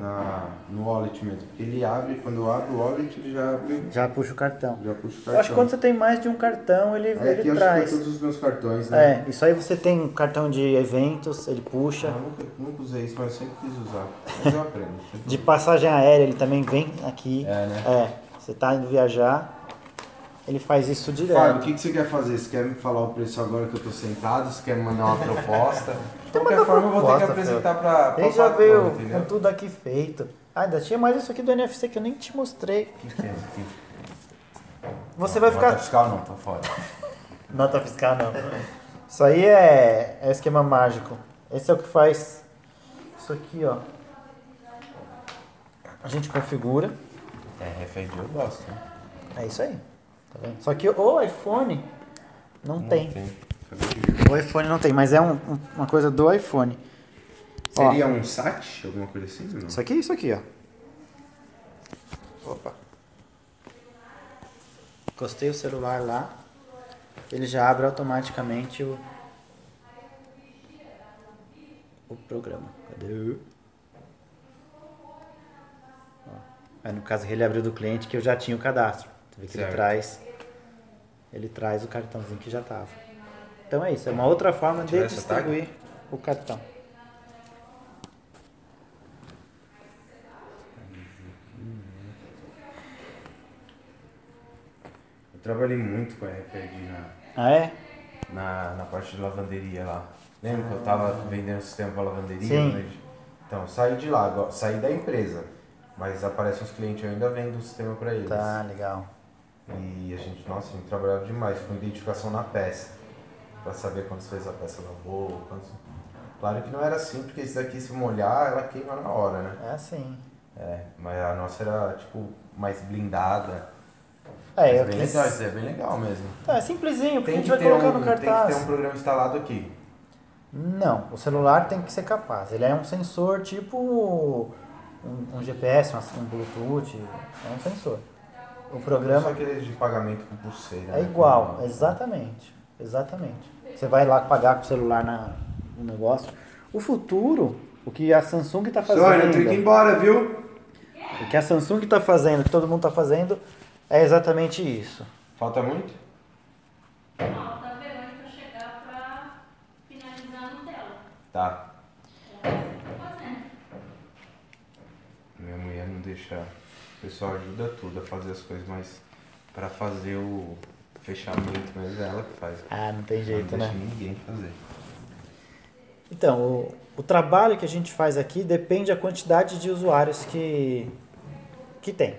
Na, no wallet mesmo. Porque ele abre, quando eu abro o wallet, ele já abre, Já puxa o cartão. já puxa o cartão. Eu acho que quando você tem mais de um cartão, ele, Aí ele aqui eu acho traz. que é todos os meus cartões, né? É, isso aí você tem um cartão de eventos, ele puxa. Eu nunca, nunca usei isso, mas eu sempre quis usar. Mas eu aprendo. De passagem aérea, ele também vem aqui. É, né? É, você tá indo viajar, ele faz isso Fábio, o direto. que, que você quer fazer? Você quer me falar o preço agora que eu tô sentado? Você quer me mandar uma [LAUGHS] proposta? De qualquer forma, eu vou ter que apresentar pra, A pra gente já veio com tudo aqui feito. Ah, ainda tinha mais isso aqui do NFC que eu nem te mostrei. O que, que é isso aqui? Você vai Nota ficar. fiscal não, tá fora. [LAUGHS] Nota fiscal não. Isso aí é, é esquema mágico. Esse é o que faz isso aqui, ó. A gente configura. É, RFID eu gosto, né? É isso aí. Tá vendo? Só que o iPhone não, tem. Tem. O iPhone não tem, mas é um- um- uma coisa do iPhone. Ó, Seria um SAT? Alguma coisa assim? Não? Isso aqui, isso aqui, ó. Opa. Encostei o celular lá. Ele já abre automaticamente o o programa. Cadê? Ó. Aí no caso ele abriu do cliente que eu já tinha o cadastro. Você vê que ele Certo. traz ele traz o cartãozinho que já tava. Então é isso, é uma outra forma de distribuir o cartão. Eu trabalhei muito com RFID na, Ah é? na, na parte de lavanderia lá. Lembra que eu tava vendendo sistema para lavanderia? Sim. Então, saí de lá, saí da empresa. Mas aparecem os clientes, eu ainda vendo o sistema para eles. Tá, legal. E a gente, nossa, a gente trabalhava demais com identificação na peça. Pra saber quantas vezes a peça lavou, quantos... Claro que não era assim, porque esse daqui se molhar, ela queima na hora, né? É assim. É, mas a nossa era, tipo, mais blindada. É, Mas eu bem quis... legal, isso é bem legal mesmo. É simplesinho, porque a gente que, vai colocar um, no tem que cartaz. ter um programa instalado aqui. Não, o celular tem que ser capaz. Ele é um sensor tipo um, um GPS, um, um Bluetooth, é um sensor. O Só programa aquele de pagamento com pulseira. é né? igual, Com- exatamente, exatamente. Você vai lá pagar com o celular na, no negócio. O futuro, o que a Samsung está fazendo, Sônia, eu tenho que ir embora, viu? o que a Samsung está fazendo, o que todo mundo está fazendo, é exatamente isso. Falta muito? Falta a Verônica chegar pra finalizar no dela. Tá. Fazendo. Minha mulher não deixa. O pessoal ajuda tudo a fazer as coisas, mas pra fazer o fechamento mesmo é ela que faz. Ah, não tem jeito, não né? deixa ninguém fazer. Então, o, o trabalho que a gente faz aqui depende da quantidade de usuários que, que tem,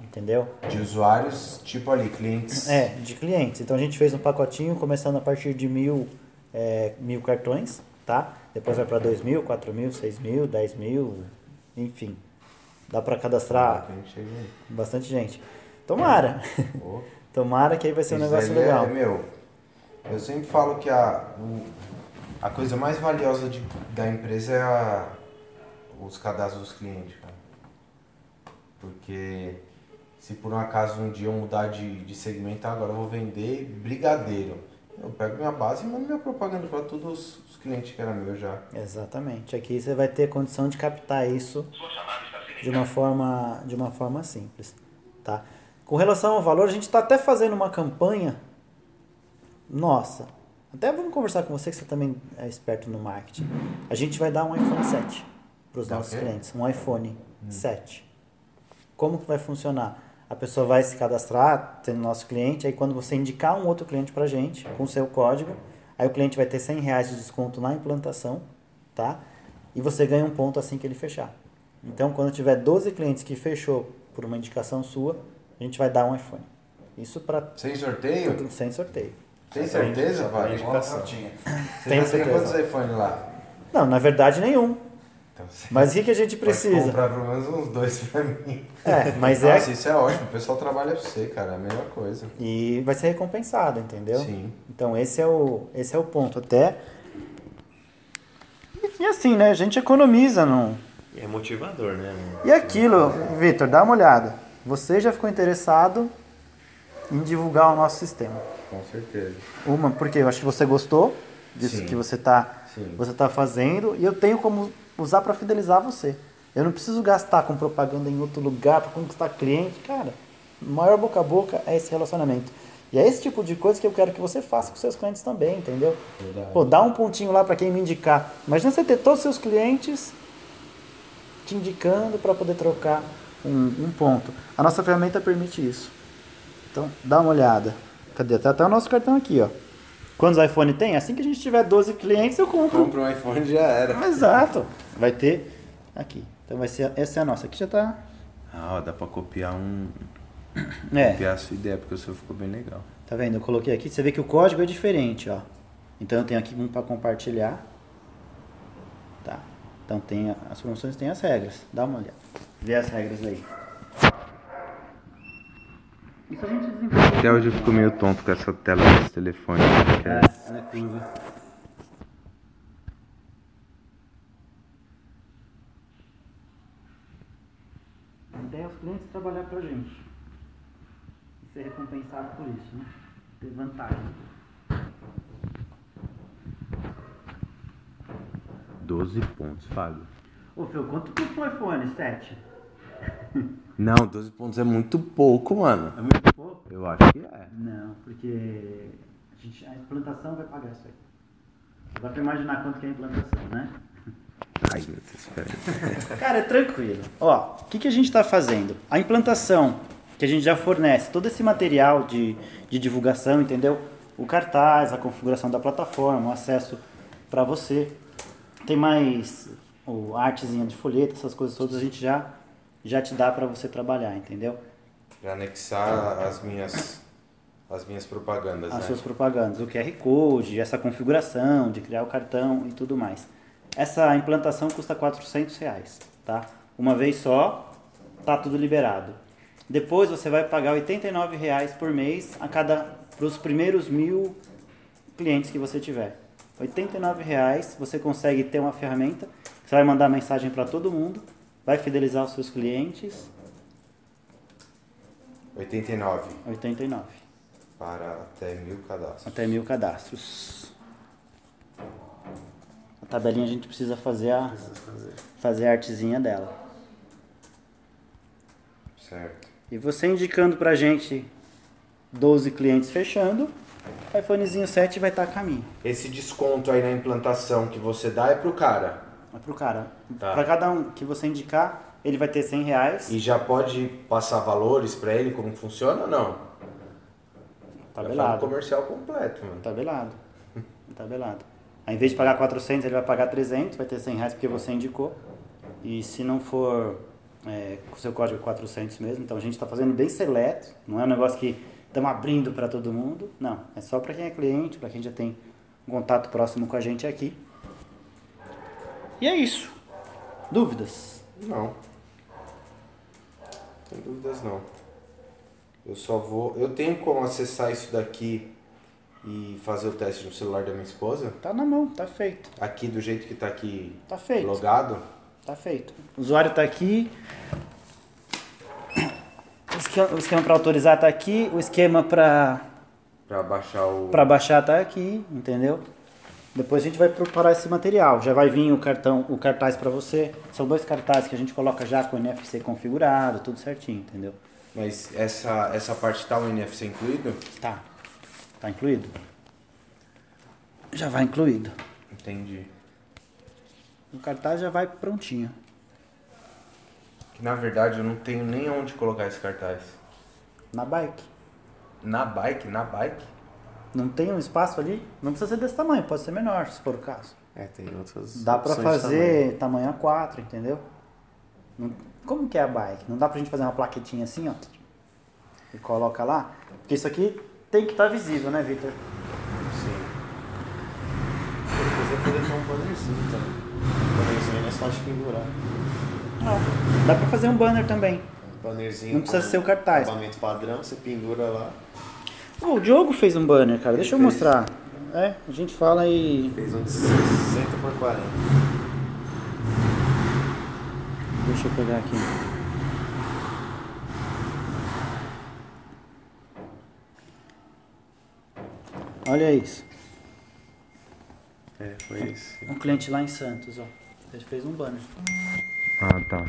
entendeu? De usuários, tipo ali, clientes. É, de clientes. Então a gente fez um pacotinho começando a partir de mil, é, mil cartões, tá? Depois vai para dois mil, quatro mil, seis mil, dez mil, enfim. Dá para cadastrar bastante gente. Tomara! Pô, [LAUGHS] Tomara que aí vai ser um isso negócio daí é- legal. meu, eu sempre falo que a, o- a coisa mais valiosa de- da empresa é a- os cadastros dos clientes, cara. Porque se por um acaso um dia eu mudar de, de segmento, agora eu vou vender brigadeiro. Eu pego minha base e mando minha propaganda para todos os clientes que eram meus já. Exatamente. Aqui você vai ter condição de captar isso de uma forma, de uma forma simples, tá? Com relação ao valor, a gente está até fazendo uma campanha. Nossa, até vamos conversar com você que você também é esperto no marketing. A gente vai dar um iPhone 7 para os o nossos quê? clientes, um iPhone 7. Como que vai funcionar? A pessoa vai se cadastrar, sendo nosso cliente, aí quando você indicar um outro cliente pra gente, com o seu código, aí o cliente vai ter 100 reais de desconto na implantação, tá? E você ganha um ponto assim que ele fechar. Então, quando tiver 12 clientes que fechou por uma indicação sua, a gente vai dar um iPhone. Isso para Sem sorteio? sem sorteio. Tem certeza, vai? indicação. Você Tenho já tem certeza. quantos iPhones lá? Não, na verdade nenhum. Então, você Mas o que, que a gente pode precisa? comprar pelo menos uns dois pra mim. É, mas é. Nossa, isso é ótimo. O pessoal trabalha pra você, cara. É a melhor coisa. E vai ser recompensado, entendeu? Sim. Então esse é o, esse é o ponto. Até. E, e assim, né? A gente economiza num, é motivador, né? E aquilo, Vitor, dá uma olhada. Você já ficou interessado em divulgar o nosso sistema? Com certeza. Uma, porque eu acho que você gostou disso Sim. que você está você tá fazendo e eu tenho como usar para fidelizar você. Eu não preciso gastar com propaganda em outro lugar para conquistar cliente. Cara, maior boca a boca é esse relacionamento. E é esse tipo de coisa que eu quero que você faça com seus clientes também, entendeu? Verdade. Pô, dá um pontinho lá para quem me indicar. Imagina você ter todos os seus clientes te indicando para poder trocar um, um ponto. A nossa ferramenta permite isso. Então, dá uma olhada. Cadê? Tá até o nosso cartão aqui, ó. Quantos iPhone tem? Assim que a gente tiver 12 clientes, eu compro. Compra um iPhone já era. Exato. Vai ter aqui. Então vai ser essa é a nossa. Aqui já tá. Ah, ó, dá pra copiar um. [CLEARS THROAT] É. Copiar a sua ideia, porque o seu ficou bem legal. Tá vendo? Eu coloquei aqui. Você vê que o código é diferente, ó. Então eu tenho aqui um para compartilhar. Tá. Então tem as promoções tem as regras. Dá uma olhada. Vê as regras aí. Isso a gente desenvolve. Até hoje eu fico meio tonto com essa tela desse telefone. É, ela é curva. A ideia é os clientes trabalhar pra gente. E ser recompensado por isso, né? Ter vantagem. 12 pontos, Fábio. Ô, Phil, quanto custa um iPhone 7? [LAUGHS] Não, 12 pontos é muito pouco, mano. É muito pouco? Eu acho que é. Não, porque a, gente, a implantação vai pagar isso aí. Dá pra imaginar quanto que é a implantação, né? Ai, meu Deus, peraí. [LAUGHS] Cara, é tranquilo. Ó, o que, que a gente está fazendo? A implantação que a gente já fornece, todo esse material de, de divulgação, entendeu? O cartaz, a configuração da plataforma, o acesso para você. Tem mais o artezinha de folheto, essas coisas todas a gente já, já te dá para você trabalhar, entendeu? Pra anexar as minhas, as minhas propagandas, as né? suas propagandas, o QR Code, essa configuração de criar o cartão e tudo mais. Essa implantação custa 400 reais, tá? Uma vez só, tá tudo liberado. Depois você vai pagar 89 reais por mês a cada para os primeiros mil clientes que você tiver. 89 reais você consegue ter uma ferramenta que você vai mandar mensagem para todo mundo, vai fidelizar os seus clientes. 89 89 para até mil cadastros. até mil cadastros. A tabelinha a gente precisa fazer a fazer a artezinha dela. Certo. E você indicando pra gente 12 clientes fechando, o iPhonezinho 7 vai estar a caminho. Esse desconto aí na implantação que você dá é pro cara. É pro cara. Tá. Pra cada um que você indicar, ele vai ter 100 reais. E já pode passar valores pra ele, como funciona ou não? Tabelado. comercial completo, mano. Tabelado. [LAUGHS] Tabelado. Aí, em vez de pagar 400, ele vai pagar 300, vai ter 100 reais porque você indicou. E se não for é, com o seu código é 400 mesmo, então a gente está fazendo bem seleto, não é um negócio que estamos abrindo para todo mundo, não. É só para quem é cliente, para quem já tem um contato próximo com a gente aqui. E é isso. Dúvidas? Não. Sem dúvidas não. Eu só vou. Eu tenho como acessar isso daqui e fazer o teste no celular da minha esposa? Tá na mão, tá feito. Aqui do jeito que tá aqui Tá feito. logado? Tá feito. O usuário está aqui. O esquema, para autorizar está aqui. O esquema para Pra baixar o. para baixar está aqui, entendeu? Depois a gente vai preparar esse material. Já vai vir o cartão, o cartaz para você. São dois cartazes que a gente coloca já com o NFC configurado, tudo certinho, entendeu? Mas essa, essa parte tá o NFC incluído? Tá. Tá incluído? Já vai incluído. Entendi. O cartaz já vai prontinho. Que na verdade eu não tenho nem onde colocar esse cartaz. Na bike. Na bike? Na bike? Não tem um espaço ali? Não precisa ser desse tamanho, pode ser menor, se for o caso. É, tem outras. Dá pra fazer tamanho A4, entendeu? Não- Como que é a bike? Não dá pra gente fazer uma plaquetinha assim, ó? E coloca lá? Porque isso aqui tem que estar visível, né, Victor? Sim. Se quiser fazer até um bannerzinho também. Um bannerzinho é mais fácil de pendurar. Não. Dá pra fazer um banner também. Bannerzinho. Não precisa com ser o cartaz. Acabamento padrão, você pendura lá. Pô, o Diogo fez um banner, cara. Deixa eu fez. mostrar. É, a gente fala e. Fez um de 60 por 40. Deixa eu pegar aqui. Olha isso. É, foi isso. Um cliente lá em Santos, ó. Ele fez um banner. Ah, tá.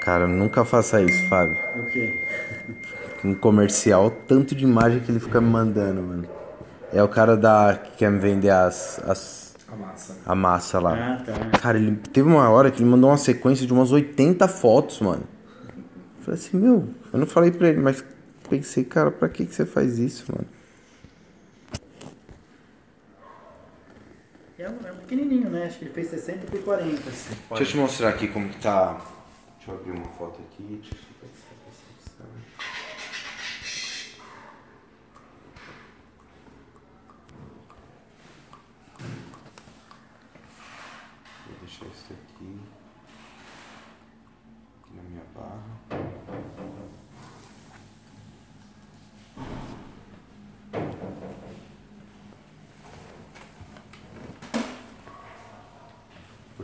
Cara, nunca faça isso, Fábio. O quê? Um comercial, tanto de imagem que ele fica me mandando, mano. É o cara da que quer me vender as, as A massa. a massa lá. Ah, tá. Cara, ele teve uma hora que ele mandou uma sequência de umas 80 fotos, mano. Eu falei assim, meu, eu não falei pra ele, mas pensei, cara, pra que que você faz isso, mano? É um, é um pequenininho, né? Acho que ele fez 60 por 40. assim. Deixa eu te mostrar aqui como que tá. Deixa eu abrir uma foto aqui. Deixa eu ver se tá conseguindo. Vou deixar isso aqui. Aqui na minha barra.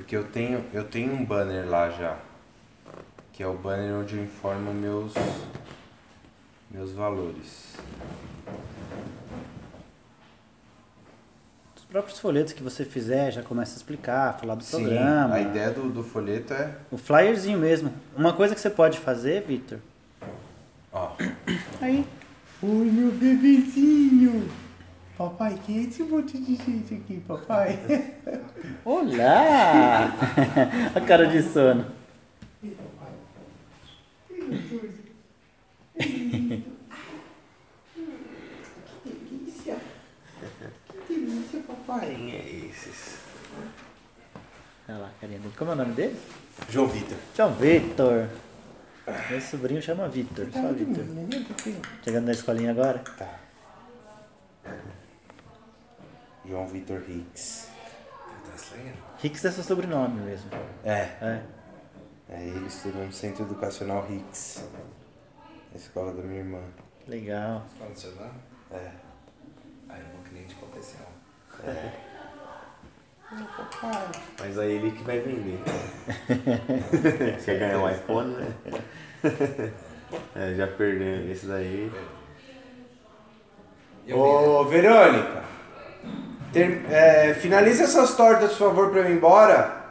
Porque eu tenho, eu tenho um banner lá já. Que é o banner onde eu informo meus, meus valores. Os próprios folhetos que você fizer já começa a explicar, falar do Sim, programa. a ideia do, do folheto é. O flyerzinho mesmo. Uma coisa que você pode fazer, Victor. Ó. Aí. Oi, meu bebezinho! Papai, quem é esse monte de gente aqui, papai? [LAUGHS] Olá! a cara de sono. Que delícia, papai! Quem é esses? Olha lá, carinha dele. Como é o nome dele? João Vitor. João Victor. Meu sobrinho chama Victor, só Victor. Chegando na escolinha agora? Tá. João Vitor Hicks. Tá estranho? Hicks é seu sobrenome mesmo. É. É. É, ele estuda no Centro Educacional Hicks. Na escola da minha irmã. Legal. Fala do seu nome? É. Aí, um cliente potencial. [LAUGHS] Mas aí ele que vai vender. [LAUGHS] Quer ganhar um iPhone, né? [LAUGHS] É, já perdeu esse daí. Eu Ô, Verônica, ter- é, finaliza essas tortas, por favor, pra eu ir embora.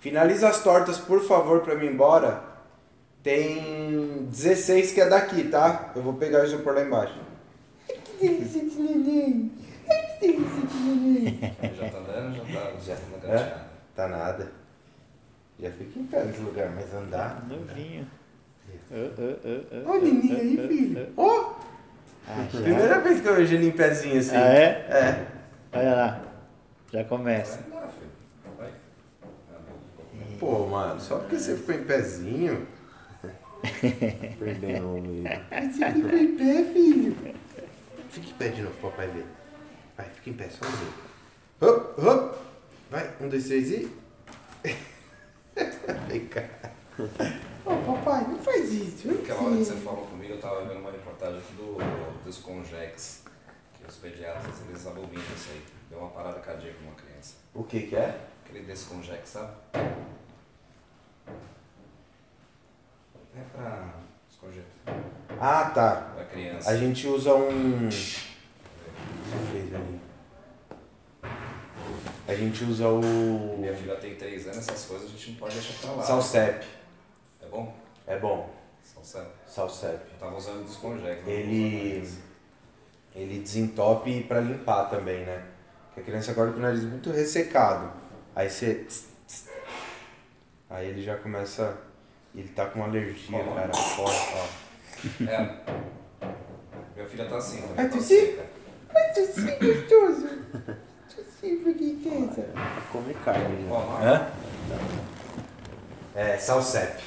Finaliza as tortas, por favor, pra eu ir embora. Tem 16 que é daqui, tá? Eu vou pegar isso por lá embaixo. Que delícia de neném. Que delícia de neném. Já tá andando, já tá já tá na É? Tá nada. Já fica em pé nesse lugar, mas andar. Novinho. Ó, o neném aí, filho. Ó, Ah, já? primeira vez que eu vejo ele em pezinho assim. Ah, é? É. Olha lá. Já começa. Vai lá, filho. Vai. Pô, mano, só porque você ficou em pezinho. Perdendo o meio. Você ficou em pé, filho. Fica em pé de novo, papai ver. Vai, fica em pé, só um ver. Hop, hop. Vai, um, dois, três e. [LAUGHS] Vem cá. Ô, papai, não faz isso. Aquela hora que você falou comigo, eu tava vendo uma reportagem aqui do, dos os pediatras eles abominam isso aí. Deu uma parada cardíaca numa criança. O que que é? Aquele Desconjex, sabe? É pra desconjeto. Ah, tá. Pra criança. A gente usa um. A gente usa o. Minha filha tem 3 anos, essas coisas a gente não pode deixar pra lá. Salsep. É bom? É bom. Salsep. Salsep. Eu tava usando Desconjex. não Ele. Ele desentope pra limpar também, né? Porque a criança acorda com o nariz muito ressecado. Aí você. Aí ele já começa. Ele tá com alergia, Ó. cara. Forte, ó. É. Minha filha tá assim também. Vai tá tossir? Ai, tossi gostoso! Tossi, preguiçosa. Come carne ó, Hã? É, Salsep.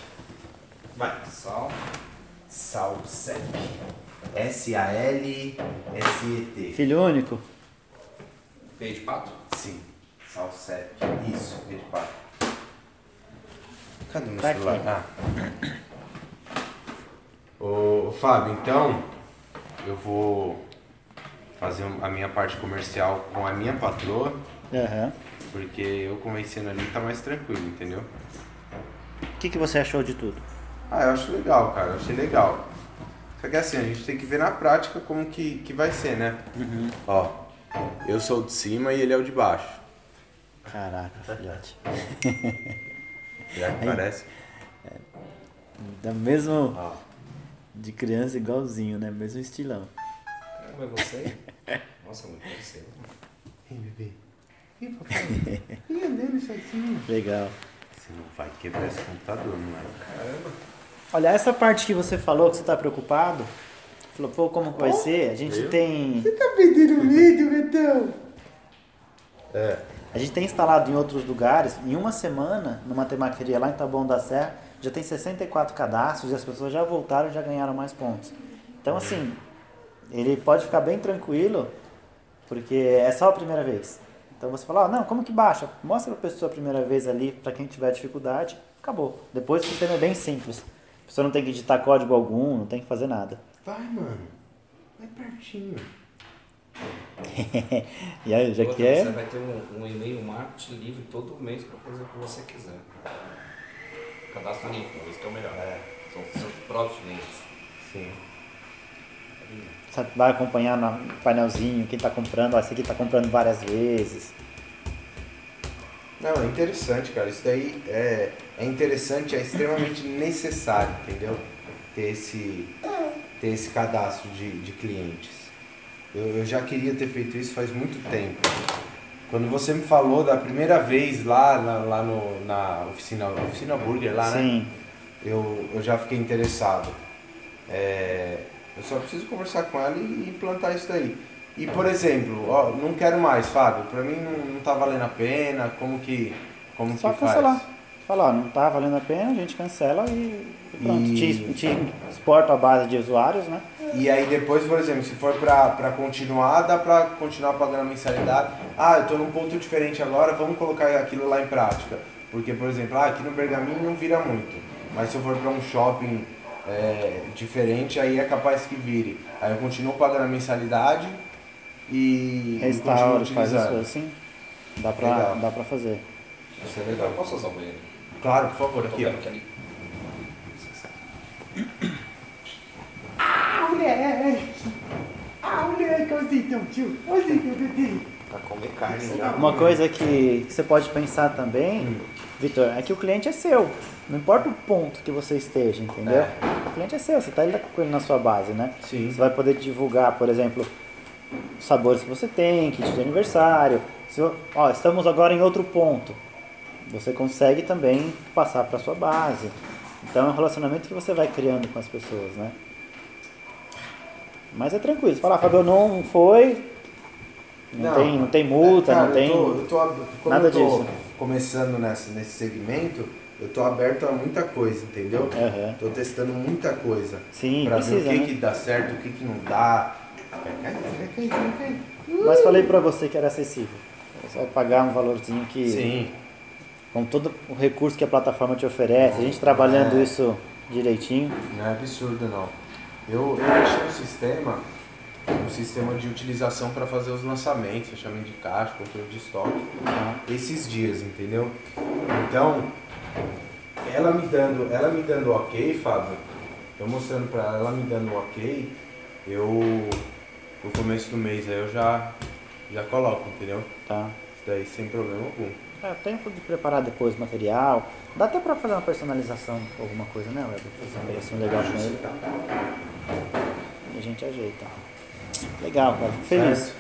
Vai. Sal. Salsep. S-A-L-S-E-T. Filho único? Peito de pato? Sim. Salsep. Isso, P de pato. Cadê meu Tá celular? Ah. Ô, Fábio, então eu vou fazer a minha parte comercial com a minha patroa. Aham. Porque eu convencendo ali tá mais tranquilo, entendeu? O que, que você achou de tudo? Ah, eu acho legal, cara. Eu achei legal. Só que assim, a gente tem que ver na prática como que, que vai ser, né? Ó, eu sou o de cima e ele é o de baixo. Caraca, filhote. [LAUGHS] Já que parece. Da mesmo Ó. de criança igualzinho, né? Mesmo estilão. Caramba, é você? [LAUGHS] Nossa, muito parecido. Vem, bebê. Vem, papai. [LAUGHS] Vem andando sozinho. Legal. Você não vai quebrar esse computador, não é? Caramba. Olha, essa parte que você falou que você tá preocupado, falou, pô, como que vai ser? A gente viu? tem. Tá perdendo medo, Betão? É. A gente tem instalado em outros lugares, em uma semana, numa temaqueria lá em Taboão da Serra, já tem 64 cadastros e as pessoas já voltaram e já ganharam mais pontos. Então, assim, ele pode ficar bem tranquilo, porque é só a primeira vez. Então você fala, ah, não, como que baixa? Mostra pra pessoa a primeira vez ali, para quem tiver dificuldade, acabou. Depois o sistema é bem simples. A pessoa não tem que digitar código algum, não tem que fazer nada. Vai, mano. Vai pertinho. [LAUGHS] e aí, já Outra, que é. Você vai ter um, um e-mail marketing livre todo mês para fazer o que você quiser. Cadastro limpo, isso que é o melhor. São os seus próprios clientes. Sim. Você vai acompanhar no painelzinho quem está comprando, ó, esse aqui está comprando várias vezes. Não, é interessante, cara. Isso daí é, é interessante, é extremamente necessário, entendeu? Ter esse, ter esse cadastro de, de clientes. Eu, eu já queria ter feito isso faz muito tempo. Quando você me falou da primeira vez lá, lá, lá no, na oficina, oficina Burger lá, né? Sim. eu, eu já fiquei interessado. É, eu só preciso conversar com ela e implantar isso daí. E, por exemplo, ó, não quero mais, Fábio, pra mim não, não tá valendo a pena, como que, como Só que faz? cancelar. Falar, ó, não tá valendo a pena, a gente cancela e e pronto. E- Te, te exporta a base de usuários, né? E aí depois, por exemplo, se for pra, pra continuar, dá pra continuar pagando a mensalidade. Ah, eu tô num ponto diferente agora, vamos colocar aquilo lá em prática. Porque, por exemplo, ah, aqui no Bergaminho não vira muito. Mas se eu for pra um shopping é, diferente, aí é capaz que vire. Aí eu continuo pagando a mensalidade e, Restaura, faz as coisas assim. Dá pra, Legal. dá pra fazer. Isso é Eu legal. posso usar o banheiro? Claro, por favor, Tô aqui, ó. vendo que ali. Ah, moleque! Ah, moleque, olha então, tio. Olha então, bebê. Pra comer carne já. Uma coisa que você pode pensar também, Vitor, é que o cliente é seu. Não importa o ponto que você esteja, entendeu? É. O cliente é seu, você está com ele na sua base, né? Sim. Você vai poder divulgar, por exemplo, os sabores que você tem, kit de aniversário. Se, ó, estamos agora em outro ponto. Você consegue também passar para sua base. Então é um relacionamento que você vai criando com as pessoas, né? Mas é tranquilo. Você fala, ah, Fabio, não foi, não, tem, não tem multa, É, cara, não tem. Eu tô, eu tô, nada eu tô disso. começando nessa, nesse segmento, eu tô aberto a muita coisa, entendeu? Aham. Tô testando muita coisa. Sim, pra precisa, ver o que, né? que dá certo, o que, que não dá. Mas falei pra você que era acessível. É só pagar um valorzinho que. Sim. Com todo o recurso que a plataforma te oferece, a gente trabalhando É. isso direitinho. Não é absurdo não. Eu, eu fechei um sistema, um sistema de utilização para fazer os lançamentos, fechamento de caixa, controle de estoque, esses dias, entendeu? Então, ela me dando, ela me dando ok, Fábio, eu mostrando para ela, ela me dando ok, eu no começo do mês aí eu já já coloco, entendeu? Tá? Isso daí sem problema algum. É, tempo de preparar depois o material. Dá até pra fazer uma personalização, alguma coisa, né, Weber? Fazer um negocinho legal com ele. E a gente ajeita. Legal, cara. Fico feliz. Certo?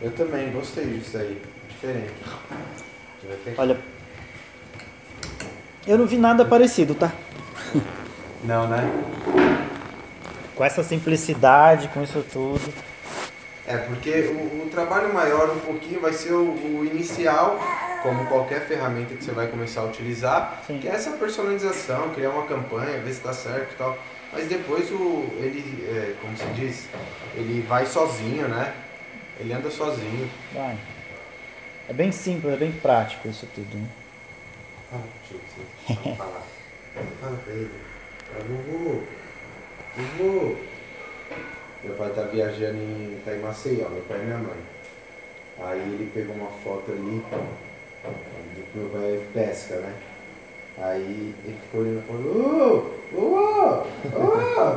Eu também gostei disso aí, diferente. Olha, eu não vi nada parecido, tá? Não, né? Com essa simplicidade, com isso tudo. É, porque o, o trabalho maior um pouquinho vai ser o, o inicial, como qualquer ferramenta que você vai começar a utilizar, Sim. que é essa personalização, criar uma campanha, ver se está certo e tal. Mas depois o, ele, é, como se diz, ele vai sozinho, né? Ele anda sozinho. Vai. É bem simples, é bem prático isso tudo, né? Fala, tio, você falar. Fala pra ele. Fala, Vovô. Meu pai tá viajando em tá em Maceió, meu pai e minha mãe. Aí ele pegou uma foto ali meu pai pesca, né? Aí ele ficou olhando e falou, ô, ô, ô,